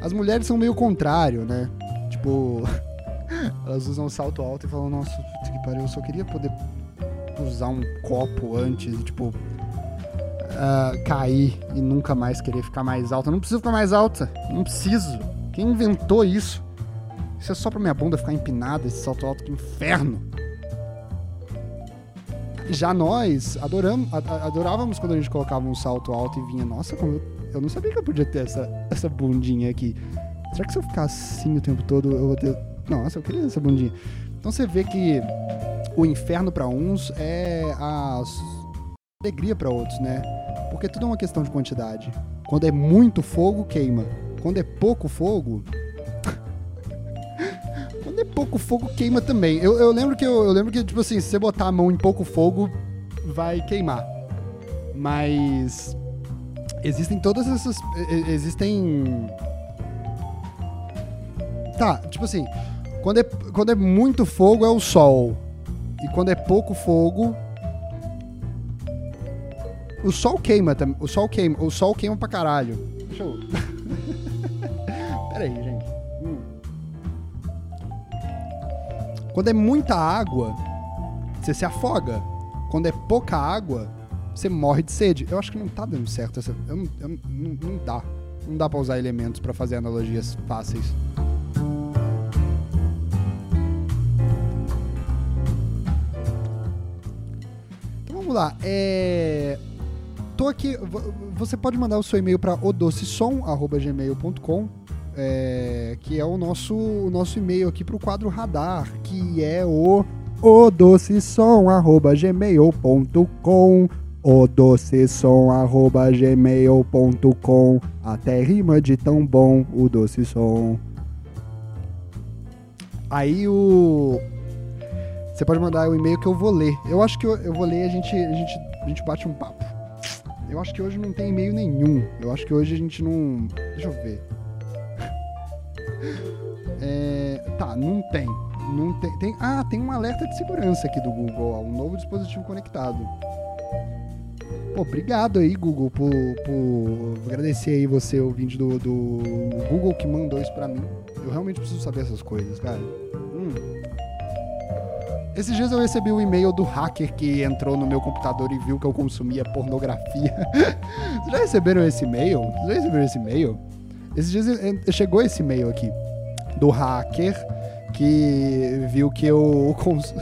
As mulheres são meio contrário, né? Tipo, elas usam salto alto e falam, nossa, que pariu, eu só queria poder usar um copo antes tipo, uh, cair e nunca mais querer ficar mais alta. Não preciso ficar mais alta, não preciso. Quem inventou isso? Isso é só pra minha bunda ficar empinada, esse salto alto, que inferno. Já nós adoramos, adorávamos quando a gente colocava um salto alto e vinha, nossa, como eu eu não sabia que eu podia ter essa, essa bundinha aqui. Será que se eu ficar assim o tempo todo, eu vou ter. Nossa, eu queria essa bundinha. Então você vê que o inferno para uns é a alegria para outros, né? Porque tudo é uma questão de quantidade. Quando é muito fogo, queima. Quando é pouco fogo. Pouco fogo, queima também. Eu, eu lembro que eu, eu, lembro que, tipo assim, se você botar a mão em pouco fogo, vai queimar. Mas existem todas essas. Existem. Tá, tipo assim, quando é, quando é muito fogo é o sol. E quando é pouco fogo. O sol queima também. O sol queima. O sol queima pra caralho. Deixa eu. Pera aí, gente. Quando é muita água, você se afoga. Quando é pouca água, você morre de sede. Eu acho que não tá dando certo essa. Eu não, eu não, não dá. Não dá pra usar elementos para fazer analogias fáceis. Então vamos lá. É. Tô aqui. Você pode mandar o seu e-mail para odocesom.gmail.com. É, que é o nosso, o nosso e-mail aqui para o quadro radar, que é o odocesom.gmail.com odocessom.gmail.com Até rima de tão bom o doce som. Aí o. Você pode mandar o um e-mail que eu vou ler. Eu acho que eu, eu vou ler e a gente, a, gente, a gente bate um papo. Eu acho que hoje não tem e-mail nenhum. Eu acho que hoje a gente não. Deixa eu ver. É, tá, não tem. Não tem, tem. Ah, tem um alerta de segurança aqui do Google, ó, um novo dispositivo conectado. Pô, obrigado aí, Google, por, por agradecer aí você, ouvinte do, do Google, que mandou isso pra mim. Eu realmente preciso saber essas coisas, cara. Hum. Esses dias eu recebi um e-mail do hacker que entrou no meu computador e viu que eu consumia pornografia. Vocês já receberam esse e-mail? Vocês já receberam esse e-mail? Esses dias chegou esse e-mail aqui do hacker que viu que eu cons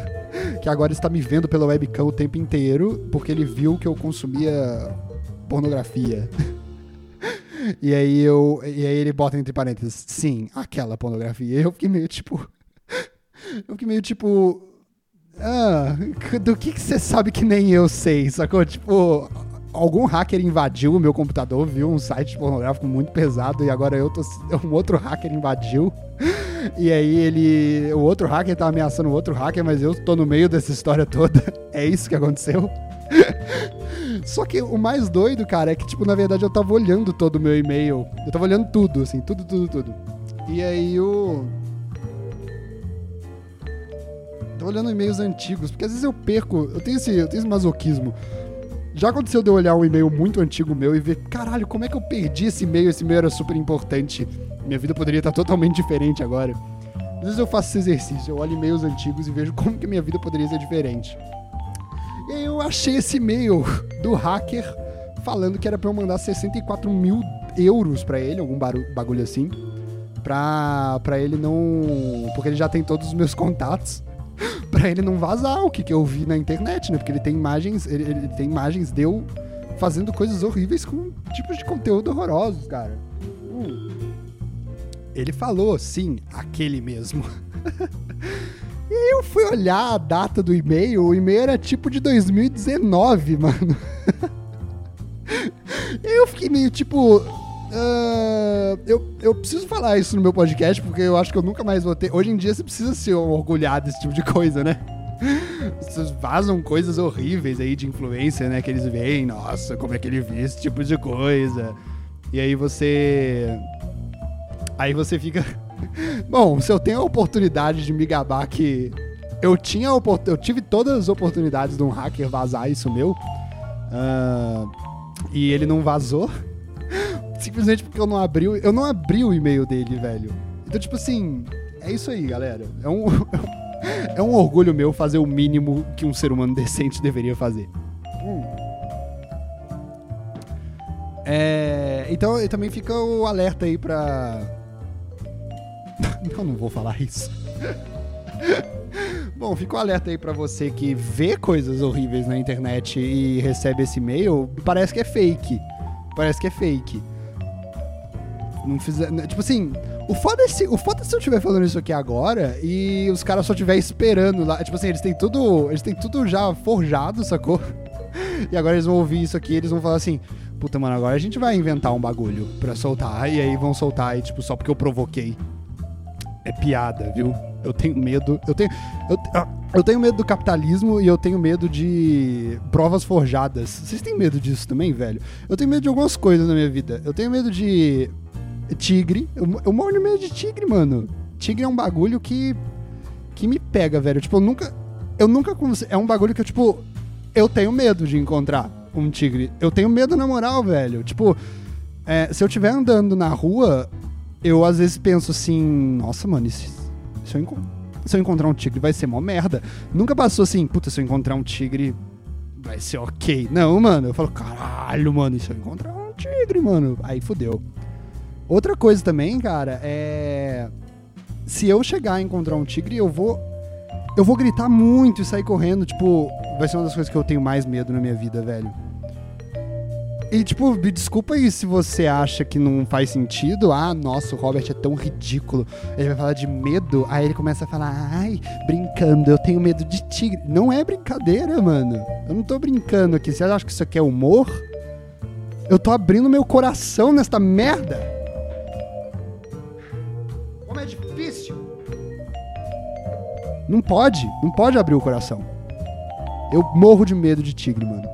que agora está me vendo pela webcam o tempo inteiro, porque ele viu que eu consumia pornografia. e aí eu. E aí ele bota entre parênteses, sim, aquela pornografia. Eu fiquei meio tipo. eu fiquei meio tipo. Ah, do que você sabe que nem eu sei, sacou? Tipo, algum hacker invadiu o meu computador, viu um site pornográfico muito pesado e agora eu tô. Um outro hacker invadiu. E aí ele. O outro hacker tá ameaçando o outro hacker, mas eu tô no meio dessa história toda. É isso que aconteceu. Só que o mais doido, cara, é que, tipo, na verdade eu tava olhando todo o meu e-mail. Eu tava olhando tudo, assim, tudo, tudo, tudo. E aí o. Tô olhando e-mails antigos, porque às vezes eu perco. Eu tenho esse, eu tenho esse masoquismo. Já aconteceu de eu olhar um e-mail muito antigo meu e ver, caralho, como é que eu perdi esse e-mail? Esse e-mail era super importante. Minha vida poderia estar totalmente diferente agora. Às vezes eu faço esse exercício, eu olho e-mails antigos e vejo como que minha vida poderia ser diferente. E aí eu achei esse e-mail do hacker falando que era pra eu mandar 64 mil euros para ele, algum bagulho assim. Pra, pra ele não. Porque ele já tem todos os meus contatos. Pra ele não vazar o que, que eu vi na internet, né? Porque ele tem imagens. Ele, ele tem imagens de eu fazendo coisas horríveis com tipos de conteúdo horrorosos, cara. Hum. Ele falou, sim, aquele mesmo. e aí eu fui olhar a data do e-mail, o e-mail era tipo de 2019, mano. eu fiquei meio tipo. Uh, eu, eu preciso falar isso no meu podcast, porque eu acho que eu nunca mais vou ter. Hoje em dia você precisa se orgulhar desse tipo de coisa, né? Vocês vazam coisas horríveis aí de influência, né? Que eles veem, nossa, como é que ele vê esse tipo de coisa. E aí você. Aí você fica. Bom, se eu tenho a oportunidade de me gabar que eu tinha eu tive todas as oportunidades de um hacker vazar isso meu. Uh, e ele não vazou. Simplesmente porque eu não abri, eu não abri o e-mail dele, velho. Então, tipo assim, é isso aí, galera. É um, é um orgulho meu fazer o mínimo que um ser humano decente deveria fazer. Hum. É, então também fica o alerta aí pra. Eu não vou falar isso. Bom, fica o alerta aí pra você que vê coisas horríveis na internet e recebe esse e-mail. Parece que é fake. Parece que é fake. Não fizer. Tipo assim, o foda, é se, o foda é se eu estiver falando isso aqui agora e os caras só estiverem esperando lá. Tipo assim, eles têm tudo. Eles têm tudo já forjado, sacou? E agora eles vão ouvir isso aqui e eles vão falar assim. Puta, mano, agora a gente vai inventar um bagulho pra soltar. E aí vão soltar, e, tipo, só porque eu provoquei. É piada, viu? Eu tenho medo. Eu tenho. Eu, eu tenho medo do capitalismo e eu tenho medo de provas forjadas. Vocês têm medo disso também, velho? Eu tenho medo de algumas coisas na minha vida. Eu tenho medo de tigre. Eu, eu morro de medo de tigre, mano. Tigre é um bagulho que. que me pega, velho. Tipo, eu nunca. Eu nunca. É um bagulho que eu, tipo. Eu tenho medo de encontrar um tigre. Eu tenho medo na moral, velho. Tipo, é, se eu estiver andando na rua, eu às vezes penso assim: nossa, mano, se, se, eu, se eu encontrar um tigre vai ser mó merda. Nunca passou assim, puta, se eu encontrar um tigre vai ser ok. Não, mano, eu falo, caralho, mano, e se eu encontrar um tigre, mano? Aí fodeu. Outra coisa também, cara, é. Se eu chegar a encontrar um tigre, eu vou. Eu vou gritar muito e sair correndo. Tipo, vai ser uma das coisas que eu tenho mais medo na minha vida, velho. E, tipo, me desculpa aí se você acha que não faz sentido. Ah, nossa, o Robert é tão ridículo. Ele vai falar de medo, aí ele começa a falar, ai, brincando, eu tenho medo de tigre. Não é brincadeira, mano. Eu não tô brincando aqui. Você acha que isso aqui é humor? Eu tô abrindo meu coração nesta merda. Não pode, não pode abrir o coração. Eu morro de medo de tigre, mano.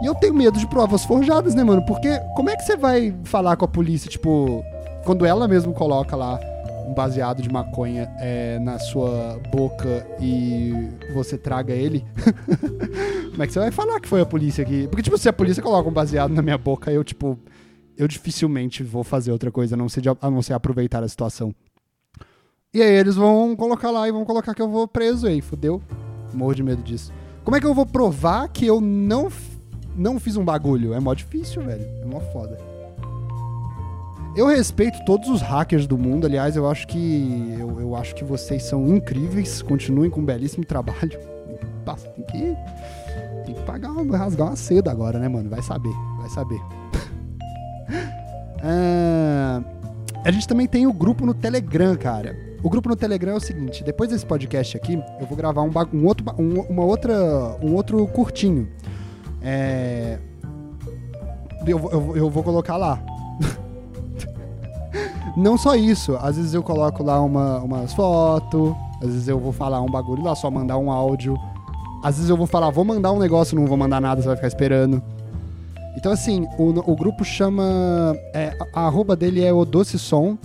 E eu tenho medo de provas forjadas, né, mano? Porque como é que você vai falar com a polícia, tipo, quando ela mesmo coloca lá um baseado de maconha é, na sua boca e você traga ele? como é que você vai falar que foi a polícia aqui? Porque, tipo, se a polícia coloca um baseado na minha boca, eu, tipo, eu dificilmente vou fazer outra coisa a não ser, de, a não ser aproveitar a situação. E aí eles vão colocar lá e vão colocar que eu vou preso aí, fudeu. Morro de medo disso. Como é que eu vou provar que eu não, não fiz um bagulho? É mó difícil, velho. É mó foda. Eu respeito todos os hackers do mundo, aliás, eu acho que. Eu, eu acho que vocês são incríveis, continuem com um belíssimo trabalho. Tem que. Tem que pagar, rasgar uma seda agora, né, mano? Vai saber, vai saber. ah, a gente também tem o grupo no Telegram, cara. O grupo no Telegram é o seguinte: depois desse podcast aqui, eu vou gravar um, um outro, um, uma outra, um outro curtinho. É... Eu, eu, eu vou colocar lá. Não só isso, às vezes eu coloco lá uma, umas fotos, às vezes eu vou falar um bagulho lá, só mandar um áudio. Às vezes eu vou falar, vou mandar um negócio, não vou mandar nada, você vai ficar esperando. Então, assim, o, o grupo chama. É, a arroba dele é o Doce Som.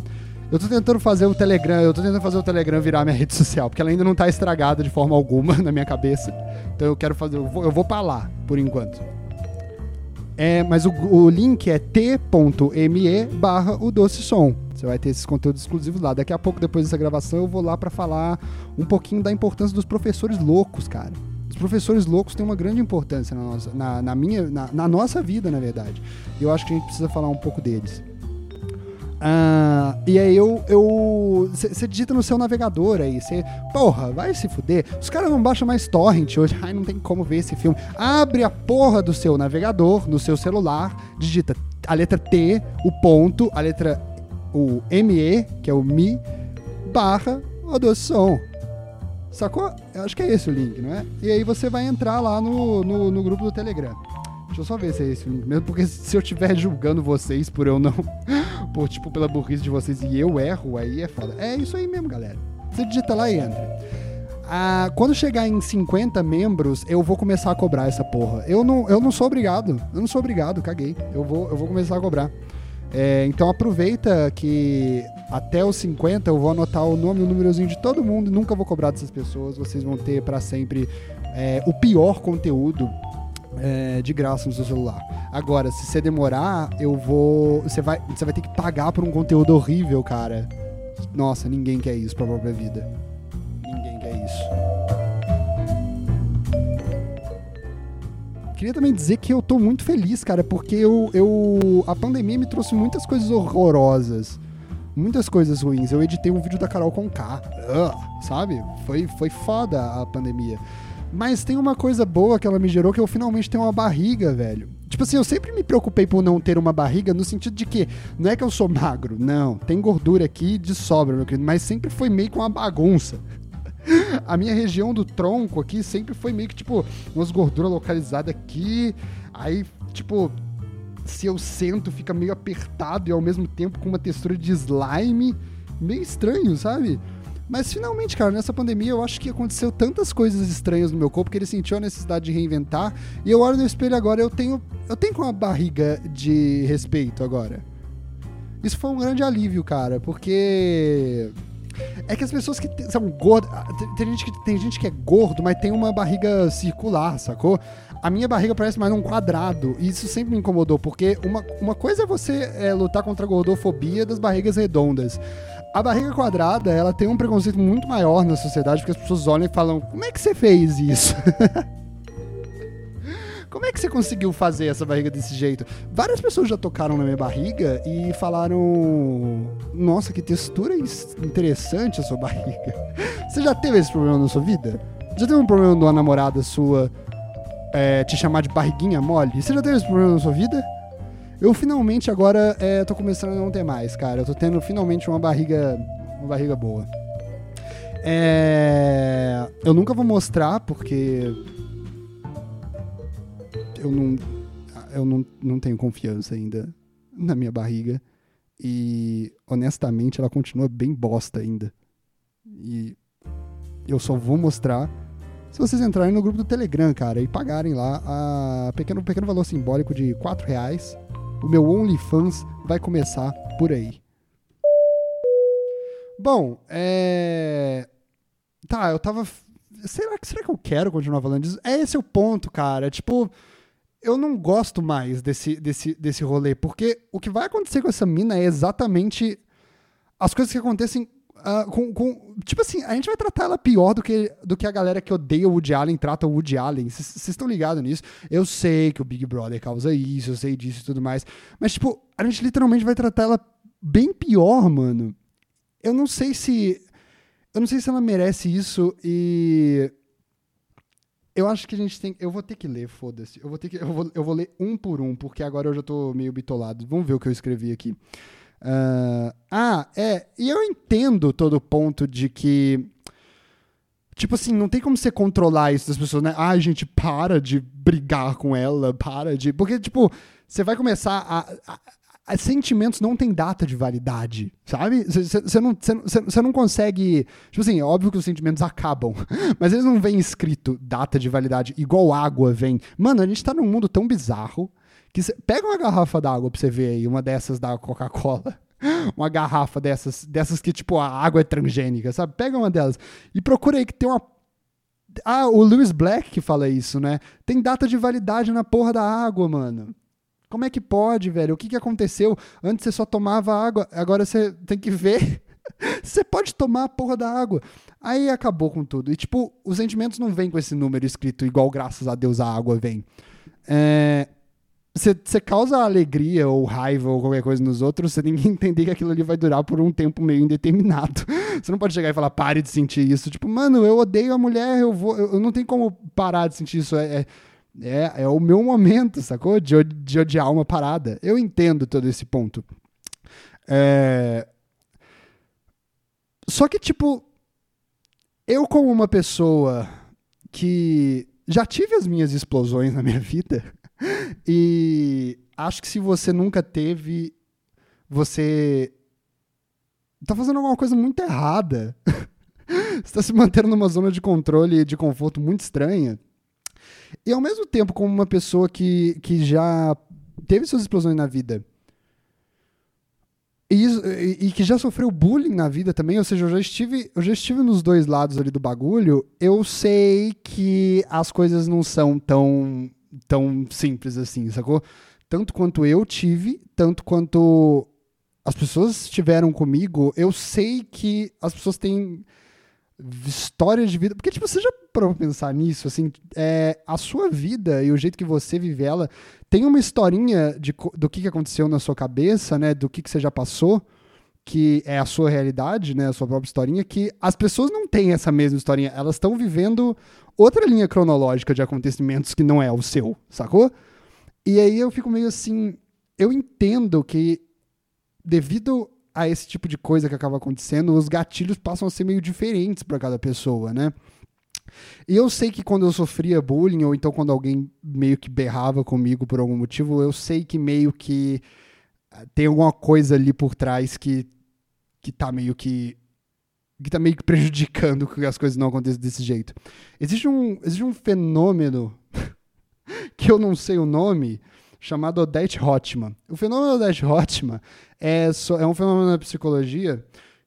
Eu tô tentando fazer o Telegram, eu tô tentando fazer o Telegram virar minha rede social, porque ela ainda não tá estragada de forma alguma na minha cabeça. Então eu quero fazer, eu vou, eu vou pra lá, por enquanto. É, mas o, o link é t.me barra o doce som. Você vai ter esses conteúdos exclusivos lá. Daqui a pouco, depois dessa gravação, eu vou lá para falar um pouquinho da importância dos professores loucos, cara. Os professores loucos têm uma grande importância na nossa, na, na minha, na, na nossa vida, na verdade. E eu acho que a gente precisa falar um pouco deles. Ah, e aí eu. Você digita no seu navegador aí, você. Porra, vai se fuder. Os caras não baixam mais torrent hoje. Ai, não tem como ver esse filme. Abre a porra do seu navegador, no seu celular, digita a letra T, o ponto, a letra o ME, que é o Mi, barra adoção. Sacou? Eu acho que é esse o link, não é? E aí você vai entrar lá no, no, no grupo do Telegram. Deixa eu só ver se é esse link mesmo, porque se eu estiver julgando vocês por eu não. por, tipo, pela burrice de vocês e eu erro, aí é foda. É isso aí mesmo, galera. Você digita lá e entra. Ah, quando chegar em 50 membros, eu vou começar a cobrar essa porra. Eu não, eu não sou obrigado. Eu não sou obrigado, caguei. Eu vou, eu vou começar a cobrar. É, então aproveita que até os 50 eu vou anotar o nome e o númerozinho de todo mundo nunca vou cobrar dessas pessoas. Vocês vão ter para sempre é, o pior conteúdo é, de graça no seu celular. Agora, se você demorar, eu vou. Você vai, você vai ter que pagar por um conteúdo horrível, cara. Nossa, ninguém quer isso pra própria vida. Ninguém quer isso. Queria também dizer que eu tô muito feliz, cara, porque eu, eu a pandemia me trouxe muitas coisas horrorosas. Muitas coisas ruins. Eu editei um vídeo da Carol com K, uh, sabe? Foi, foi foda a pandemia. Mas tem uma coisa boa que ela me gerou que eu finalmente tenho uma barriga, velho. Tipo assim, eu sempre me preocupei por não ter uma barriga no sentido de que não é que eu sou magro, não. Tem gordura aqui de sobra, meu querido, mas sempre foi meio com uma bagunça a minha região do tronco aqui sempre foi meio que, tipo, umas gorduras localizadas aqui. Aí, tipo, se eu sento, fica meio apertado e ao mesmo tempo com uma textura de slime. Meio estranho, sabe? Mas finalmente, cara, nessa pandemia eu acho que aconteceu tantas coisas estranhas no meu corpo que ele sentiu a necessidade de reinventar. E eu olho no espelho agora, eu tenho. Eu tenho uma barriga de respeito agora. Isso foi um grande alívio, cara, porque é que as pessoas que são gordas. Ah, tem gente que, tem gente que é gordo, mas tem uma barriga circular, sacou? A minha barriga parece mais um quadrado. E isso sempre me incomodou, porque uma, uma coisa é você é, lutar contra a gordofobia das barrigas redondas. A barriga quadrada, ela tem um preconceito muito maior na sociedade, porque as pessoas olham e falam: como é que você fez isso? Como é que você conseguiu fazer essa barriga desse jeito? Várias pessoas já tocaram na minha barriga e falaram: Nossa, que textura interessante a sua barriga. Você já teve esse problema na sua vida? Já teve um problema de uma namorada sua é, te chamar de barriguinha mole? Você já teve esse problema na sua vida? Eu finalmente agora é, tô começando a não ter mais, cara. Eu tô tendo finalmente uma barriga, uma barriga boa. É, eu nunca vou mostrar porque eu não, eu não, não tenho confiança ainda na minha barriga. E honestamente ela continua bem bosta ainda. E eu só vou mostrar se vocês entrarem no grupo do Telegram, cara, e pagarem lá a pequeno, pequeno valor simbólico de 4 reais. O meu OnlyFans vai começar por aí. Bom, é. Tá, eu tava. Será, será que eu quero continuar falando disso? É esse o ponto, cara. Tipo, eu não gosto mais desse, desse, desse rolê, porque o que vai acontecer com essa mina é exatamente as coisas que acontecem uh, com, com, Tipo assim, a gente vai tratar ela pior do que, do que a galera que odeia o Woody Allen trata o Woody Allen. Vocês estão ligados nisso? Eu sei que o Big Brother causa isso, eu sei disso e tudo mais. Mas, tipo, a gente literalmente vai tratar ela bem pior, mano. Eu não sei se. Eu não sei se ela merece isso e eu acho que a gente tem. Eu vou ter que ler, foda-se. Eu vou ter que. Eu vou, eu vou ler um por um, porque agora eu já tô meio bitolado. Vamos ver o que eu escrevi aqui. Uh, ah, é. E eu entendo todo o ponto de que. Tipo assim, não tem como você controlar isso das pessoas, né? Ai, gente, para de brigar com ela, para de. Porque, tipo, você vai começar a, a sentimentos não têm data de validade, sabe? Você não, não consegue. Tipo assim, é óbvio que os sentimentos acabam, mas eles não vêm escrito data de validade, igual água vem. Mano, a gente tá num mundo tão bizarro que cê, pega uma garrafa d'água pra você ver aí, uma dessas da Coca-Cola. Uma garrafa dessas, dessas que, tipo, a água é transgênica, sabe? Pega uma delas e procura aí que tem uma ah, o Lewis Black que fala isso, né? Tem data de validade na porra da água, mano. Como é que pode, velho? O que, que aconteceu? Antes você só tomava água, agora você tem que ver. você pode tomar a porra da água. Aí acabou com tudo. E, tipo, os sentimentos não vêm com esse número escrito igual, graças a Deus, a água vem. É, você causa alegria ou raiva ou qualquer coisa nos outros, você tem que entender que aquilo ali vai durar por um tempo meio indeterminado. Você não pode chegar e falar, pare de sentir isso. Tipo, mano, eu odeio a mulher, eu vou. Eu não tenho como parar de sentir isso. É, é é, é o meu momento, sacou? De, de odiar uma parada. Eu entendo todo esse ponto. É... Só que, tipo, eu, como uma pessoa que já tive as minhas explosões na minha vida, e acho que se você nunca teve, você tá fazendo alguma coisa muito errada. você tá se mantendo numa zona de controle e de conforto muito estranha. E ao mesmo tempo, como uma pessoa que, que já teve suas explosões na vida e, e, que já sofreu bullying na vida também, ou seja, eu já estive, eu já estive nos dois lados ali do bagulho, eu sei que as coisas não são tão, tão simples assim, sacou? Tanto quanto eu tive, tanto quanto as pessoas estiveram comigo, eu sei que as pessoas têm histórias de vida. Porque, tipo, você já parou pra pensar nisso? Assim, é, a sua vida e o jeito que você vive ela tem uma historinha de, do que, que aconteceu na sua cabeça, né? Do que, que você já passou, que é a sua realidade, né? A sua própria historinha, que as pessoas não têm essa mesma historinha. Elas estão vivendo outra linha cronológica de acontecimentos que não é o seu, sacou? E aí eu fico meio assim. Eu entendo que, devido a esse tipo de coisa que acaba acontecendo, os gatilhos passam a ser meio diferentes para cada pessoa, né? E eu sei que quando eu sofria bullying, ou então quando alguém meio que berrava comigo por algum motivo, eu sei que meio que tem alguma coisa ali por trás que, que tá meio que. que tá meio que prejudicando que as coisas não aconteçam desse jeito. Existe um, existe um fenômeno que eu não sei o nome, chamado Odette Hotman. O fenômeno Odette Hotman é, é um fenômeno da psicologia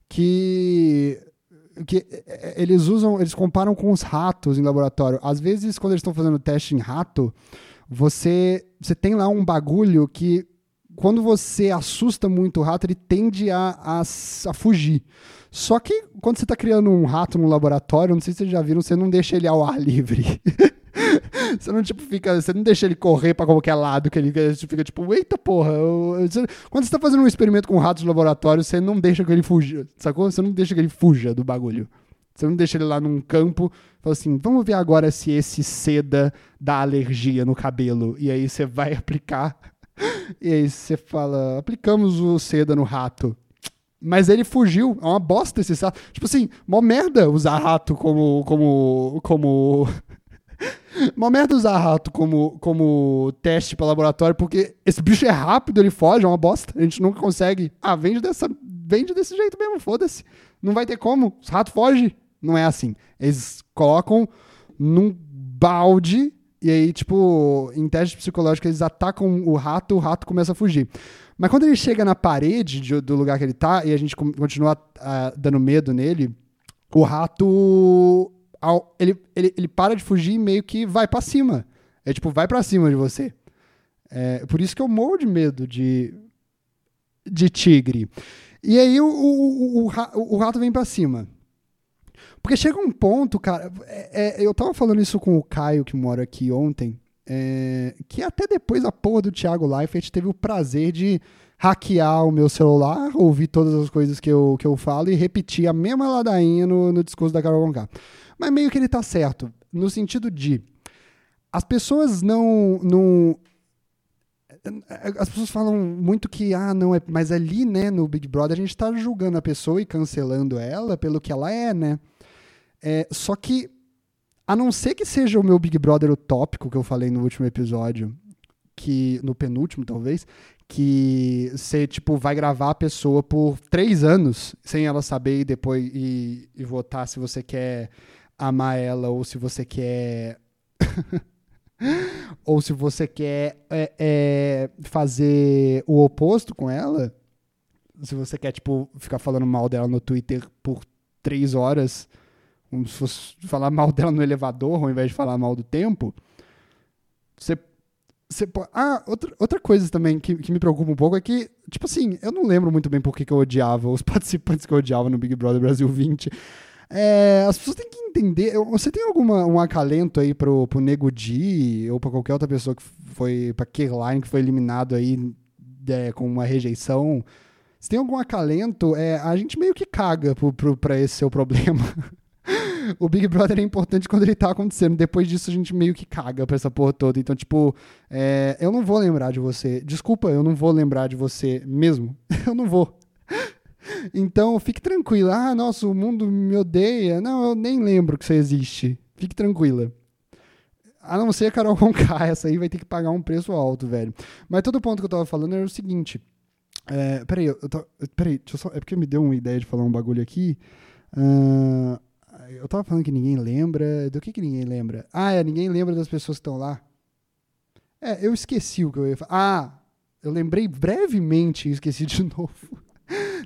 que que é, eles usam, eles comparam com os ratos em laboratório. Às vezes, quando eles estão fazendo teste em rato, você, você tem lá um bagulho que, quando você assusta muito o rato, ele tende a, a, a fugir. Só que quando você está criando um rato no laboratório, não sei se vocês já viram, você não deixa ele ao ar livre. você não, tipo, fica. Você não deixa ele correr para qualquer lado, que ele, fica tipo, eita porra. Eu, eu, quando você tá fazendo um experimento com ratos de laboratório, você não deixa que ele fuja, sacou? Você não deixa que ele fuja do bagulho. Você não deixa ele lá num campo, fala assim, vamos ver agora se esse seda dá alergia no cabelo. E aí você vai aplicar. E aí você fala, aplicamos o seda no rato. Mas ele fugiu. É uma bosta esse rato. Tipo assim, mó merda usar rato como, como, como uma merda usar rato como, como teste para laboratório, porque esse bicho é rápido, ele foge, é uma bosta. A gente nunca consegue. Ah, vende, dessa, vende desse jeito mesmo, foda-se. Não vai ter como. Os ratos fogem. Não é assim. Eles colocam num balde e aí, tipo, em teste psicológico, eles atacam o rato, o rato começa a fugir. Mas quando ele chega na parede de, do lugar que ele tá e a gente continua uh, dando medo nele, o rato ao, ele, ele, ele para de fugir e meio que vai para cima. É tipo, vai para cima de você. É, por isso que eu morro de medo de, de tigre. E aí o, o, o, o rato vem para cima. Porque chega um ponto, cara. É, é, eu tava falando isso com o Caio, que mora aqui ontem. É, que até depois a porra do Thiago Leifert teve o prazer de hackear o meu celular, ouvir todas as coisas que eu, que eu falo e repetir a mesma ladainha no, no discurso da Carol Conká. Mas meio que ele tá certo, no sentido de as pessoas não, não as pessoas falam muito que, ah, não, é, mas ali, né, no Big Brother, a gente tá julgando a pessoa e cancelando ela pelo que ela é, né? É, só que, a não ser que seja o meu Big Brother utópico que eu falei no último episódio, que no penúltimo, talvez, que você, tipo, vai gravar a pessoa por três anos sem ela saber e depois e, e votar se você quer amar ela ou se você quer. ou se você quer é, é, fazer o oposto com ela. Se você quer, tipo, ficar falando mal dela no Twitter por três horas, como se fosse falar mal dela no elevador, ao invés de falar mal do tempo, você. você ah, outra, outra coisa também que, que me preocupa um pouco é que, tipo assim, eu não lembro muito bem por que, eu odiava os participantes que eu odiava no Big Brother Brasil 20. É, as pessoas têm que entender. Você tem alguma um acalento aí pro, pro Nego Di ou pra qualquer outra pessoa que foi. pra Caroline que foi eliminado aí é, com uma rejeição? Se tem algum acalento, é, a gente meio que caga pro, pro, pra esse seu problema. o Big Brother é importante quando ele tá acontecendo. Depois disso, a gente meio que caga pra essa porra toda. Então, tipo, é, eu não vou lembrar de você. Desculpa, eu não vou lembrar de você mesmo. eu não vou. Então, fique tranquila. Ah, nossa, o mundo me odeia. Não, eu nem lembro que você existe. Fique tranquila. A não ser Carol Conká, essa aí vai ter que pagar um preço alto, velho. Mas todo ponto que eu tava falando era o seguinte. É, peraí, eu, tô, peraí, deixa eu só, é porque me deu uma ideia de falar um bagulho aqui. Uh, eu tava falando que ninguém lembra. Do que que ninguém lembra? Ah, é, ninguém lembra das pessoas que estão lá. É, eu esqueci o que eu ia falar. Ah, eu lembrei brevemente e esqueci de novo.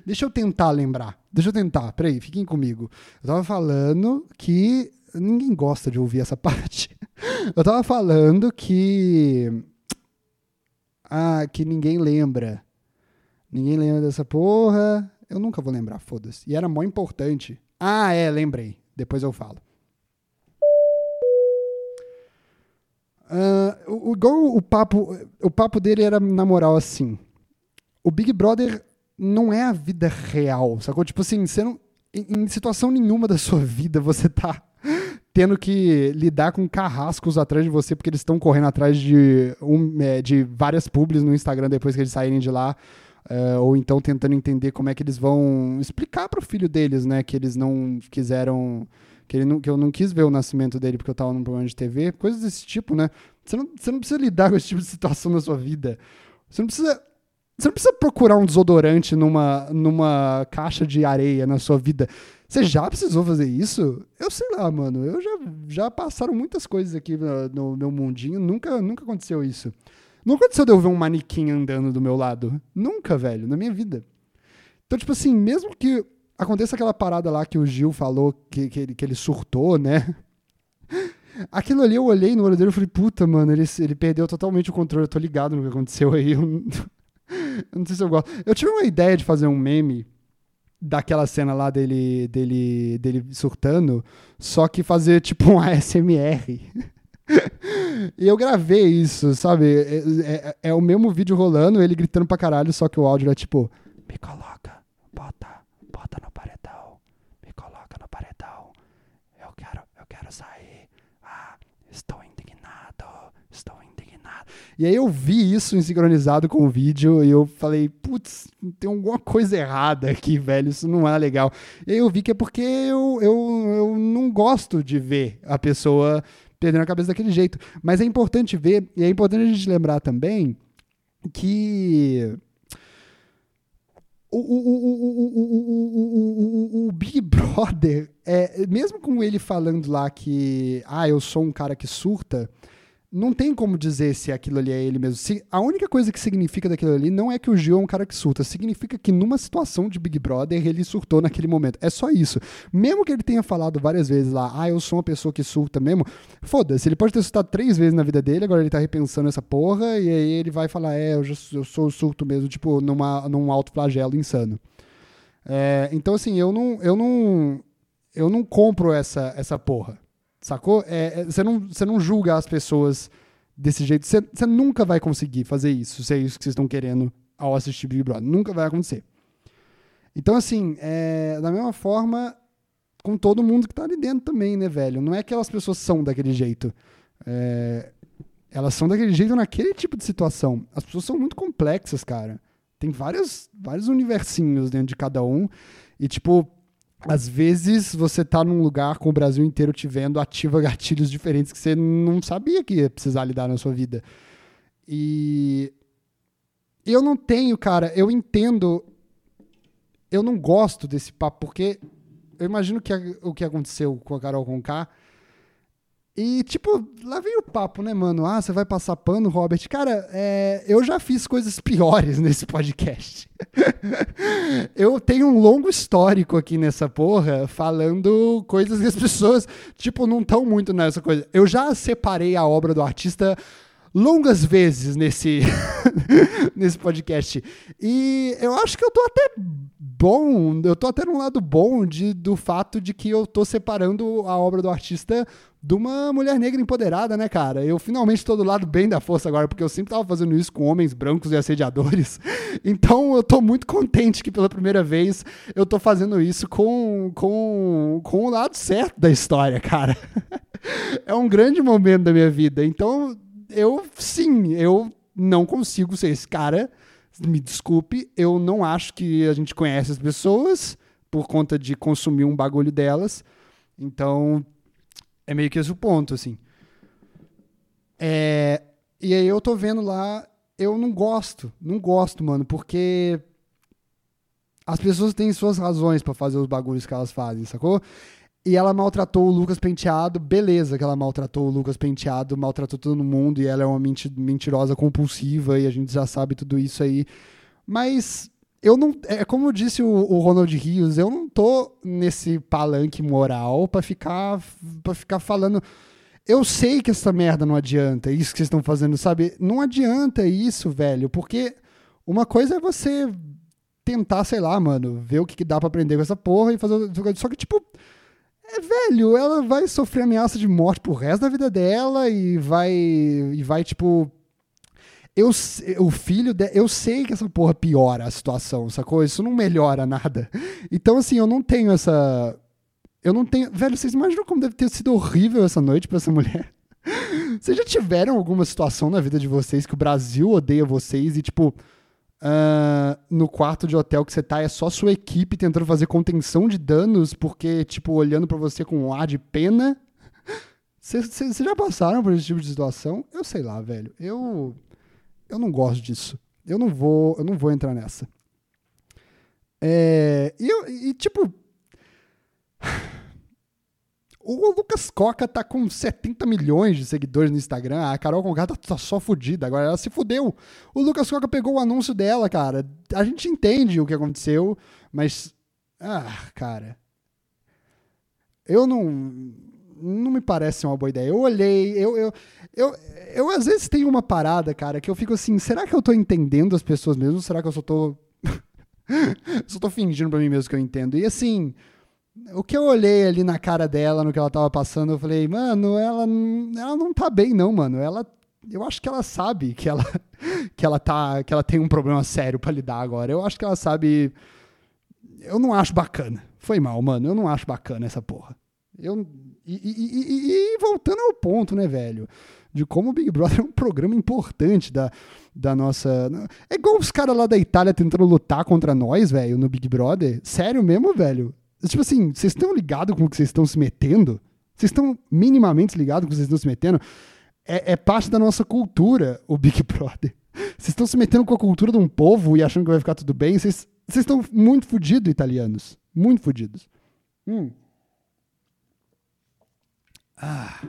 Deixa eu tentar lembrar. Deixa eu tentar. Peraí, fiquem comigo. Eu tava falando que. Ninguém gosta de ouvir essa parte. Eu tava falando que. Ah, que ninguém lembra. Ninguém lembra dessa porra. Eu nunca vou lembrar, foda-se. E era mó importante. Ah, é, lembrei. Depois eu falo. Uh, o, igual o papo, o papo dele era, na moral, assim. O Big Brother não é a vida real, sacou? Tipo assim, você não, em, situação nenhuma da sua vida você tá tendo que lidar com carrascos atrás de você porque eles estão correndo atrás de, um, é, de várias publis no Instagram depois que eles saírem de lá. Uh, ou então tentando entender como é que eles vão explicar para o filho deles, né, que eles não quiseram que, ele não, que eu não quis ver o nascimento dele porque eu estava num programa de TV, coisas desse tipo, né? Você não, você não precisa lidar com esse tipo de situação na sua vida. Você não precisa você não precisa procurar um desodorante numa, numa caixa de areia na sua vida. Você já precisou fazer isso? Eu sei lá, mano. Eu já, já passaram muitas coisas aqui no, no meu mundinho. Nunca, nunca aconteceu isso. Não aconteceu de eu ver um manequim andando do meu lado. Nunca, velho, na minha vida. Então, tipo assim, mesmo que aconteça aquela parada lá que o Gil falou que, que, ele, que ele surtou, né? Aquilo ali eu olhei no olho dele e falei, puta, mano, ele, ele perdeu totalmente o controle. Eu tô ligado no que aconteceu aí. Eu, eu não sei se eu gosto. Eu tive uma ideia de fazer um meme daquela cena lá dele, dele, dele surtando, só que fazer tipo um ASMR. e eu gravei isso, sabe? É, é, é, o mesmo vídeo rolando, ele gritando pra caralho, só que o áudio é tipo: Me coloca, bota, bota no paredão, me coloca no paredão. Eu quero, eu quero sair. Ah, estou indignado, estou indignado. E aí eu vi isso sincronizado com o vídeo e eu falei: Putz, tem alguma coisa errada aqui, velho, isso não é legal. E aí eu vi que é porque eu, eu, eu não gosto de ver a pessoa perdendo a cabeça daquele jeito. Mas é importante ver, e é importante a gente lembrar também que o, o, o, o, Big Brother, é, mesmo com ele falando lá que ah, eu sou um cara que surta, não tem como dizer se aquilo ali é ele mesmo. Se, a única coisa que significa daquilo ali não é que o Gil é um cara que surta, significa que numa situação de Big Brother ele surtou naquele momento. É só isso. Mesmo que ele tenha falado várias vezes lá, ah, eu sou uma pessoa que surta mesmo, foda-se, ele pode ter surtado três vezes na vida dele, agora ele tá repensando essa porra, e aí ele vai falar, é, eu, já, eu sou surto mesmo, tipo, numa, num alto flagelo insano. É, então, assim, eu não, eu não, eu não compro essa, essa porra. Sacou? É, é, você, não, você não julga as pessoas desse jeito. Você, você nunca vai conseguir fazer isso, se é isso que vocês estão querendo ao assistir Big Brother. Nunca vai acontecer. Então, assim, é, da mesma forma, com todo mundo que tá ali dentro também, né, velho? Não é que aquelas pessoas são daquele jeito. É, elas são daquele jeito naquele tipo de situação. As pessoas são muito complexas, cara. Tem vários, vários universinhos dentro de cada um. E, tipo, às vezes você tá num lugar com o Brasil inteiro te vendo, ativa gatilhos diferentes que você não sabia que ia precisar lidar na sua vida. E eu não tenho, cara, eu entendo. Eu não gosto desse papo, porque eu imagino que o que aconteceu com a Carol Conká e, tipo, lá vem o papo, né, mano? Ah, você vai passar pano, Robert? Cara, é, eu já fiz coisas piores nesse podcast. eu tenho um longo histórico aqui nessa porra, falando coisas que as pessoas, tipo, não estão muito nessa coisa. Eu já separei a obra do artista longas vezes nesse, nesse podcast. E eu acho que eu tô até bom, eu tô até num lado bom de, do fato de que eu tô separando a obra do artista de uma mulher negra empoderada, né, cara? Eu finalmente tô do lado bem da força agora, porque eu sempre tava fazendo isso com homens brancos e assediadores. Então eu tô muito contente que pela primeira vez eu tô fazendo isso com, com, com o lado certo da história, cara. É um grande momento da minha vida. Então eu, sim, eu não consigo ser esse cara me desculpe, eu não acho que a gente conhece as pessoas por conta de consumir um bagulho delas. Então, é meio que esse o ponto, assim. É, e aí eu tô vendo lá, eu não gosto, não gosto, mano, porque as pessoas têm suas razões para fazer os bagulhos que elas fazem, sacou? E ela maltratou o Lucas Penteado, beleza que ela maltratou o Lucas Penteado, maltratou todo mundo e ela é uma mentirosa compulsiva e a gente já sabe tudo isso aí. Mas eu não. É como disse o, o Ronald Rios, eu não tô nesse palanque moral para ficar, pra ficar falando. Eu sei que essa merda não adianta, isso que vocês estão fazendo, sabe? Não adianta isso, velho, porque uma coisa é você tentar, sei lá, mano, ver o que, que dá para aprender com essa porra e fazer. Só que, tipo é, velho, ela vai sofrer ameaça de morte pro resto da vida dela e vai. E vai, tipo. Eu, o filho de, eu sei que essa porra piora a situação, sacou? Isso não melhora nada. Então, assim, eu não tenho essa. Eu não tenho. Velho, vocês imaginam como deve ter sido horrível essa noite pra essa mulher? Vocês já tiveram alguma situação na vida de vocês que o Brasil odeia vocês e, tipo, Uh, no quarto de hotel que você tá, é só sua equipe tentando fazer contenção de danos, porque, tipo, olhando para você com um ar de pena. Vocês já passaram por esse tipo de situação? Eu sei lá, velho. Eu. Eu não gosto disso. Eu não vou. Eu não vou entrar nessa. É, e, e, tipo. O Lucas Coca tá com 70 milhões de seguidores no Instagram. A Carol Conká tá, tá só fodida. Agora ela se fudeu. O Lucas Coca pegou o anúncio dela, cara. A gente entende o que aconteceu, mas. Ah, cara. Eu não. Não me parece uma boa ideia. Eu olhei, eu, eu, eu, eu às vezes tenho uma parada, cara, que eu fico assim: será que eu tô entendendo as pessoas mesmo? Será que eu só tô. só tô fingindo pra mim mesmo que eu entendo? E assim o que eu olhei ali na cara dela, no que ela tava passando, eu falei, mano, ela, ela não tá bem, não, mano. Ela. Eu acho que ela sabe que ela, que ela tá. que ela tem um problema sério para lidar agora. Eu acho que ela sabe. Eu não acho bacana. Foi mal, mano. Eu não acho bacana essa porra. Eu. E, e, e, e voltando ao ponto, né, velho? De como o Big Brother é um programa importante da, da nossa. É igual os caras lá da Itália tentando lutar contra nós, velho, no Big Brother. Sério mesmo, velho? Tipo assim, vocês estão ligados com o que vocês estão se metendo? Vocês estão minimamente ligados com o que vocês estão se metendo? É, é parte da nossa cultura, o Big Brother. Vocês estão se metendo com a cultura de um povo e achando que vai ficar tudo bem. Vocês estão muito fodidos, italianos. Muito fodidos. Hum. Ah.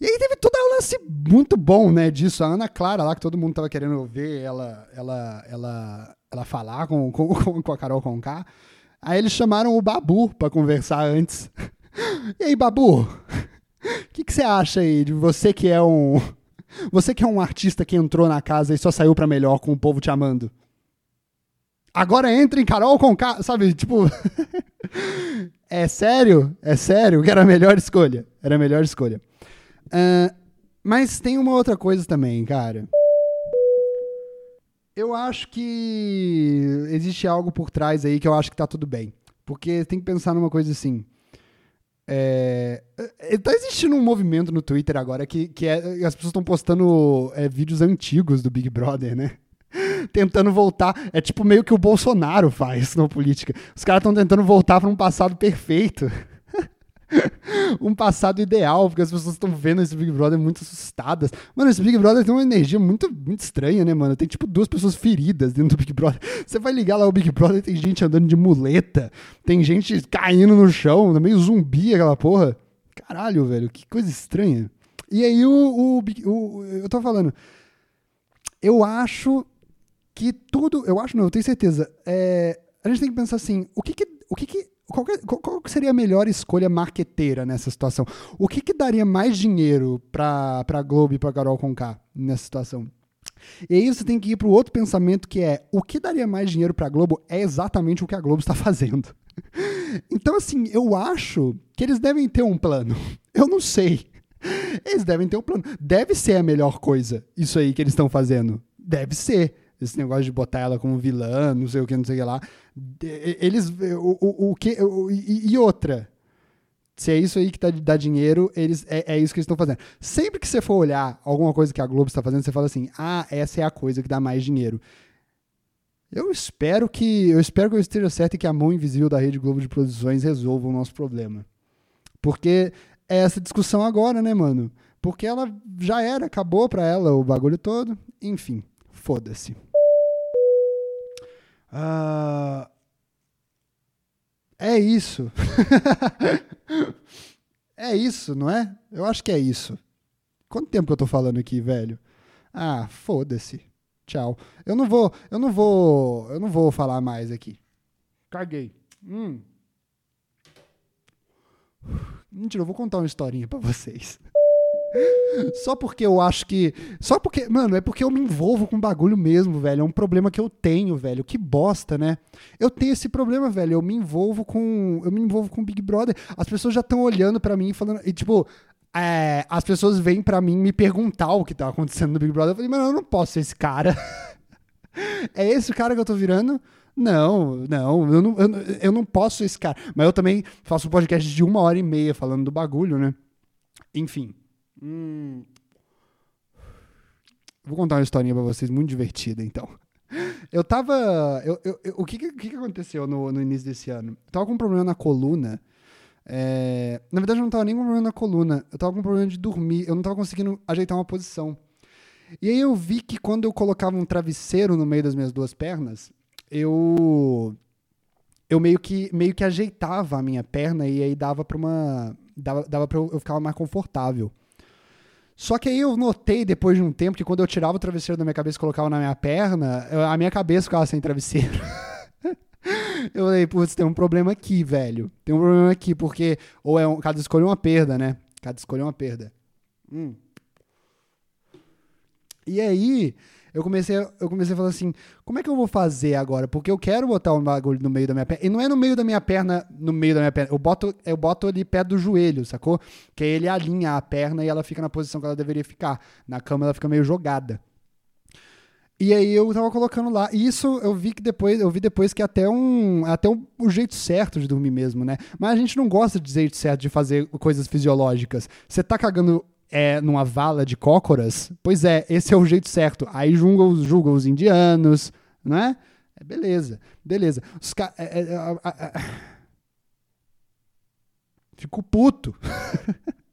E aí teve todo um lance muito bom, né, disso. A Ana Clara lá, que todo mundo tava querendo ver ela, ela, ela, ela falar com, com, com a Carol Conká. Aí eles chamaram o Babu para conversar antes. E aí, Babu? O que, que você acha aí de você que é um. Você que é um artista que entrou na casa e só saiu para melhor com o povo te amando? Agora entra em Carol com K, sabe? Tipo. é sério? É sério que era a melhor escolha. Era a melhor escolha. Uh, mas tem uma outra coisa também, cara. Eu acho que existe algo por trás aí que eu acho que tá tudo bem. Porque tem que pensar numa coisa assim. É, é, tá existindo um movimento no Twitter agora que, que é, as pessoas estão postando é, vídeos antigos do Big Brother, né? Tentando voltar. É tipo meio que o Bolsonaro faz na política. Os caras estão tentando voltar para um passado perfeito. um passado ideal, porque as pessoas estão vendo esse Big Brother muito assustadas. Mano, esse Big Brother tem uma energia muito, muito estranha, né, mano? Tem tipo duas pessoas feridas dentro do Big Brother. Você vai ligar lá o Big Brother tem gente andando de muleta, tem gente caindo no chão, meio zumbi aquela porra. Caralho, velho, que coisa estranha. E aí o, o, o eu tô falando, eu acho que tudo, eu acho não, eu tenho certeza, é, a gente tem que pensar assim, o que que, o que, que qual, que, qual, qual, seria a melhor escolha marqueteira nessa situação? O que, que daria mais dinheiro para a Globo e para Carol Conká nessa situação? E aí você tem que ir para o outro pensamento que é o que daria mais dinheiro para a Globo é exatamente o que a Globo está fazendo. Então, assim, eu acho que eles devem ter um plano. Eu não sei. Eles devem ter um plano. Deve ser a melhor coisa, isso aí que eles estão fazendo. Deve ser esse negócio de botar ela como vilã, não sei o que, não sei o que lá. Eles. O, o, o que. O, e, e outra. Se é isso aí que tá, dá dinheiro, eles, é, é isso que eles estão fazendo. Sempre que você for olhar alguma coisa que a Globo está fazendo, você fala assim: ah, essa é a coisa que dá mais dinheiro. Eu espero que eu espero que eu esteja certo e que a mão invisível da Rede Globo de Produções resolva o nosso problema. Porque é essa discussão agora, né, mano? Porque ela já era, acabou pra ela o bagulho todo. Enfim, foda-se. Uh, é isso. é isso, não é? Eu acho que é isso. Quanto tempo que eu tô falando aqui, velho? Ah, foda-se. Tchau. Eu não vou, eu não vou, eu não vou falar mais aqui. Caguei. Hum. Mentira, eu vou contar uma historinha para vocês. Só porque eu acho que. Só porque. Mano, é porque eu me envolvo com bagulho mesmo, velho. É um problema que eu tenho, velho. Que bosta, né? Eu tenho esse problema, velho. Eu me envolvo com. Eu me envolvo com Big Brother. As pessoas já estão olhando para mim e falando. E, tipo, é, as pessoas vêm para mim me perguntar o que tá acontecendo no Big Brother. Eu falei, mano, eu não posso ser esse cara. é esse o cara que eu tô virando? Não, não eu, não, eu, eu não posso ser esse cara. Mas eu também faço um podcast de uma hora e meia falando do bagulho, né? Enfim. Hum. Vou contar uma historinha pra vocês muito divertida, então. Eu tava. Eu, eu, eu, o que, que, aconteceu no, no início desse ano? Eu tava com um problema na coluna. É... Na verdade, eu não tava nem com problema na coluna. Eu tava com problema de dormir. Eu não tava conseguindo ajeitar uma posição. E aí eu vi que quando eu colocava um travesseiro no meio das minhas duas pernas, eu eu meio que meio que ajeitava a minha perna e aí dava para uma dava, dava para eu, eu ficar mais confortável. Só que aí eu notei depois de um tempo que quando eu tirava o travesseiro da minha cabeça e colocava na minha perna, a minha cabeça ficava sem travesseiro. eu falei, putz, tem um problema aqui, velho. Tem um problema aqui, porque. Ou é um, cada escolha é uma perda, né? Cada escolha é uma perda. Hum. E aí, eu comecei, eu comecei a falar assim, como é que eu vou fazer agora? Porque eu quero botar um bagulho no meio da minha perna. E não é no meio da minha perna, no meio da minha perna. Eu boto, eu boto ali perto do joelho, sacou? Que aí ele alinha a perna e ela fica na posição que ela deveria ficar. Na cama ela fica meio jogada. E aí eu tava colocando lá. E isso eu vi que depois, eu vi depois que até um, até um, o jeito certo de dormir mesmo, né? Mas a gente não gosta de jeito certo de fazer coisas fisiológicas. Você tá cagando é numa vala de cócoras, pois é, esse é o jeito certo. Aí julgam os, julga os indianos, não é? é beleza, beleza. Os ca... É, é, é, Fico puto.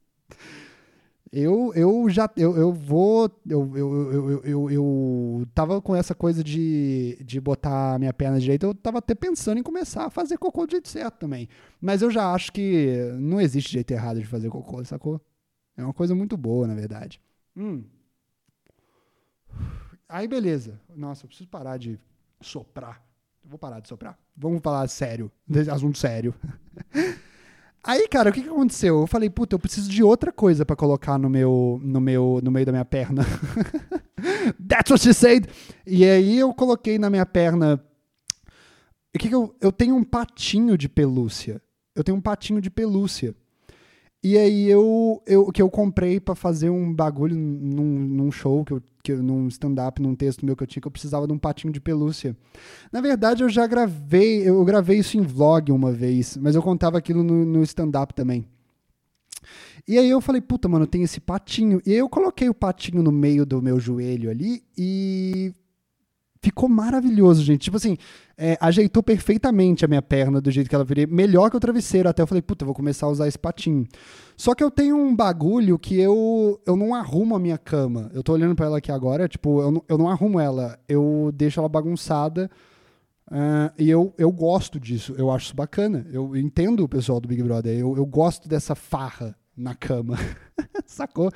eu, eu já eu, eu vou eu, eu, eu, eu, eu, tava com essa coisa de, de botar minha perna direita eu tava até pensando em começar a fazer cocô do jeito certo também mas eu já acho que não existe jeito errado de fazer cocô sacou é uma coisa muito boa, na verdade. Hum. Aí, beleza. Nossa, eu preciso parar de soprar. Eu vou parar de soprar. Vamos falar sério. Assunto sério. Aí, cara, o que, que aconteceu? Eu falei, puta, eu preciso de outra coisa para colocar no meu, no meu, no meio da minha perna. That's what she said. E aí eu coloquei na minha perna. O que, que eu, eu tenho um patinho de pelúcia. Eu tenho um patinho de pelúcia. E aí eu, eu que eu comprei para fazer um bagulho num, num show, que eu, que num stand-up, num texto meu que eu tinha, que eu precisava de um patinho de pelúcia. Na verdade, eu já gravei, eu gravei isso em vlog uma vez, mas eu contava aquilo no, no stand-up também. E aí eu falei, puta, mano, tem esse patinho. E aí eu coloquei o patinho no meio do meu joelho ali e ficou maravilhoso, gente. Tipo assim, é, ajeitou perfeitamente a minha perna do jeito que ela viria. Melhor que o travesseiro. Até eu falei, puta, vou começar a usar esse patinho. Só que eu tenho um bagulho que eu, eu não arrumo a minha cama. Eu tô olhando para ela aqui agora, tipo, eu não, eu não arrumo ela. Eu deixo ela bagunçada. Uh, e eu, eu gosto disso, eu acho isso bacana. Eu entendo o pessoal do Big Brother, eu, eu gosto dessa farra na cama. Sacou?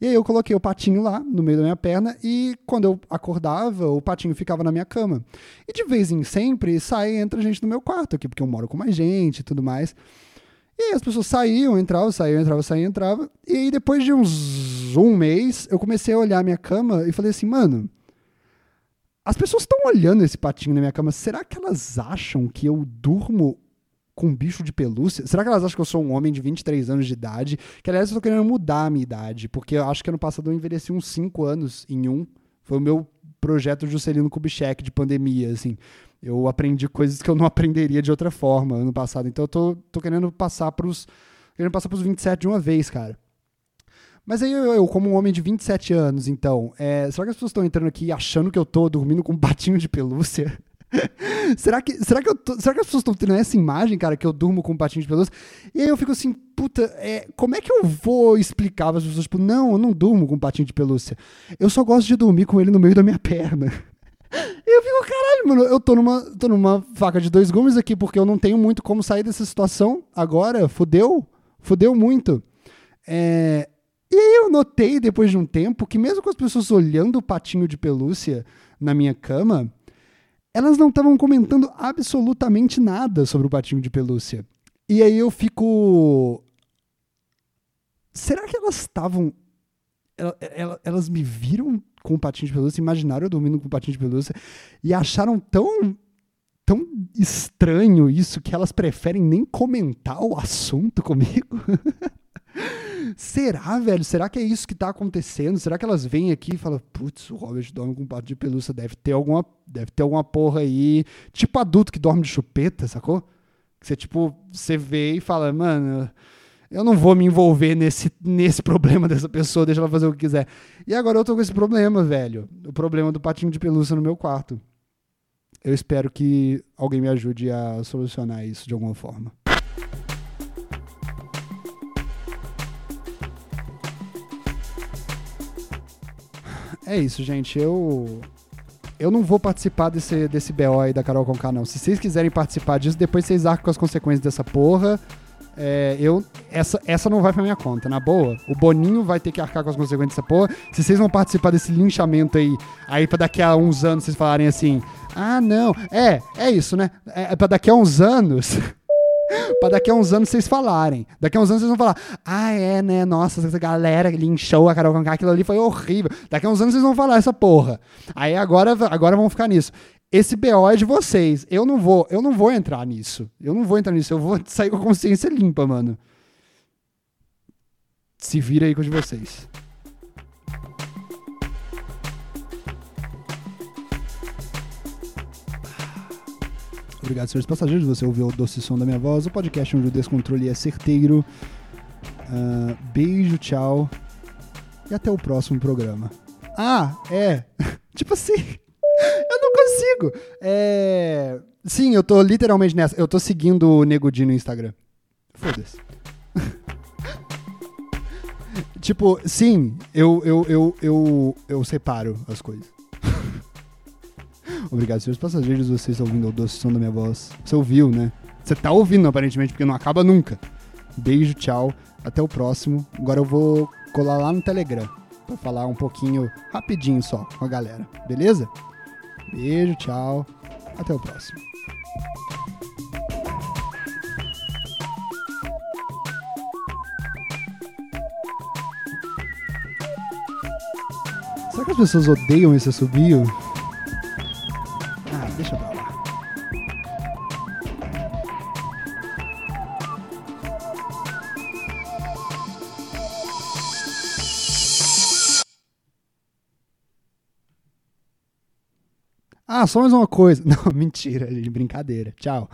E aí eu coloquei o patinho lá no meio da minha perna e quando eu acordava, o patinho ficava na minha cama. E de vez em sempre sai entra gente no meu quarto aqui, porque eu moro com mais gente e tudo mais. E aí as pessoas saíam, entravam, saíam, entravam, saíam, entravam. E aí depois de uns um mês, eu comecei a olhar a minha cama e falei assim, mano, as pessoas estão olhando esse patinho na minha cama, será que elas acham que eu durmo com bicho de pelúcia? Será que elas acham que eu sou um homem de 23 anos de idade? Que aliás eu tô querendo mudar a minha idade, porque eu acho que ano passado eu envelheci uns 5 anos em um. Foi o meu projeto Juscelino Kubitschek de pandemia, assim. Eu aprendi coisas que eu não aprenderia de outra forma ano passado. Então eu tô, tô querendo passar pros querendo passar pros 27 de uma vez, cara. Mas aí eu, eu, como um homem de 27 anos, então, é, será que as pessoas estão entrando aqui achando que eu tô dormindo com um patinho de pelúcia? será, que, será, que eu tô, será que as pessoas estão tendo essa imagem, cara, que eu durmo com um patinho de pelúcia? E aí eu fico assim, puta, é, como é que eu vou explicar para as pessoas, tipo, não, eu não durmo com um patinho de pelúcia. Eu só gosto de dormir com ele no meio da minha perna. E eu fico, caralho, mano, eu tô numa, tô numa faca de dois gumes aqui, porque eu não tenho muito como sair dessa situação agora. Fudeu, fudeu muito. É, e aí eu notei, depois de um tempo, que mesmo com as pessoas olhando o patinho de pelúcia na minha cama, elas não estavam comentando absolutamente nada sobre o patinho de pelúcia. E aí eu fico. Será que elas estavam. Elas me viram com o patinho de pelúcia, imaginaram eu dormindo com o patinho de pelúcia e acharam tão tão estranho isso que elas preferem nem comentar o assunto comigo. Será, velho? Será que é isso que tá acontecendo? Será que elas vêm aqui e falam, putz, o Robert dorme com um pato de pelúcia, deve ter alguma, deve ter alguma porra aí, tipo adulto que dorme de chupeta, sacou? Que você, tipo, você vê e fala, mano, eu não vou me envolver nesse, nesse problema dessa pessoa, deixa ela fazer o que quiser. E agora eu tô com esse problema, velho. O problema do patinho de pelúcia no meu quarto. Eu espero que alguém me ajude a solucionar isso de alguma forma. É isso, gente. Eu eu não vou participar desse, desse BO aí da Carol Conká, não. Se vocês quiserem participar disso, depois vocês arcam com as consequências dessa porra. É, eu, essa, essa não vai pra minha conta, na boa. O Boninho vai ter que arcar com as consequências dessa porra. Se vocês vão participar desse linchamento aí, aí pra daqui a uns anos vocês falarem assim: ah, não, é, é isso, né? É, é pra daqui a uns anos. pra daqui a uns anos vocês falarem. Daqui a uns anos vocês vão falar, ah, é, né? Nossa, essa galera linchou a Carol Conká, aquilo ali foi horrível. Daqui a uns anos vocês vão falar essa porra. Aí agora, agora vão ficar nisso. Esse BO é de vocês. Eu não vou, eu não vou entrar nisso. Eu não vou entrar nisso. Eu vou sair com a consciência limpa, mano. Se vira aí com os de vocês. Obrigado, senhores passageiros. Você ouviu o doce som da minha voz, o podcast onde o descontrole é certeiro. Uh, beijo, tchau. E até o próximo programa. Ah, é. tipo assim. eu não consigo. É. Sim, eu tô literalmente nessa. Eu tô seguindo o Negudi no Instagram. Foda-se. tipo, sim, eu, eu, eu, eu, eu separo as coisas. Obrigado, senhores passageiros, vocês estão ouvindo o doce som da minha voz. Você ouviu, né? Você tá ouvindo, aparentemente, porque não acaba nunca. Beijo, tchau. Até o próximo. Agora eu vou colar lá no Telegram pra falar um pouquinho, rapidinho só, com a galera. Beleza? Beijo, tchau. Até o próximo. Será que as pessoas odeiam esse assobio? Deixa pra lá. Ah, só mais uma coisa. Não, mentira, de brincadeira. Tchau.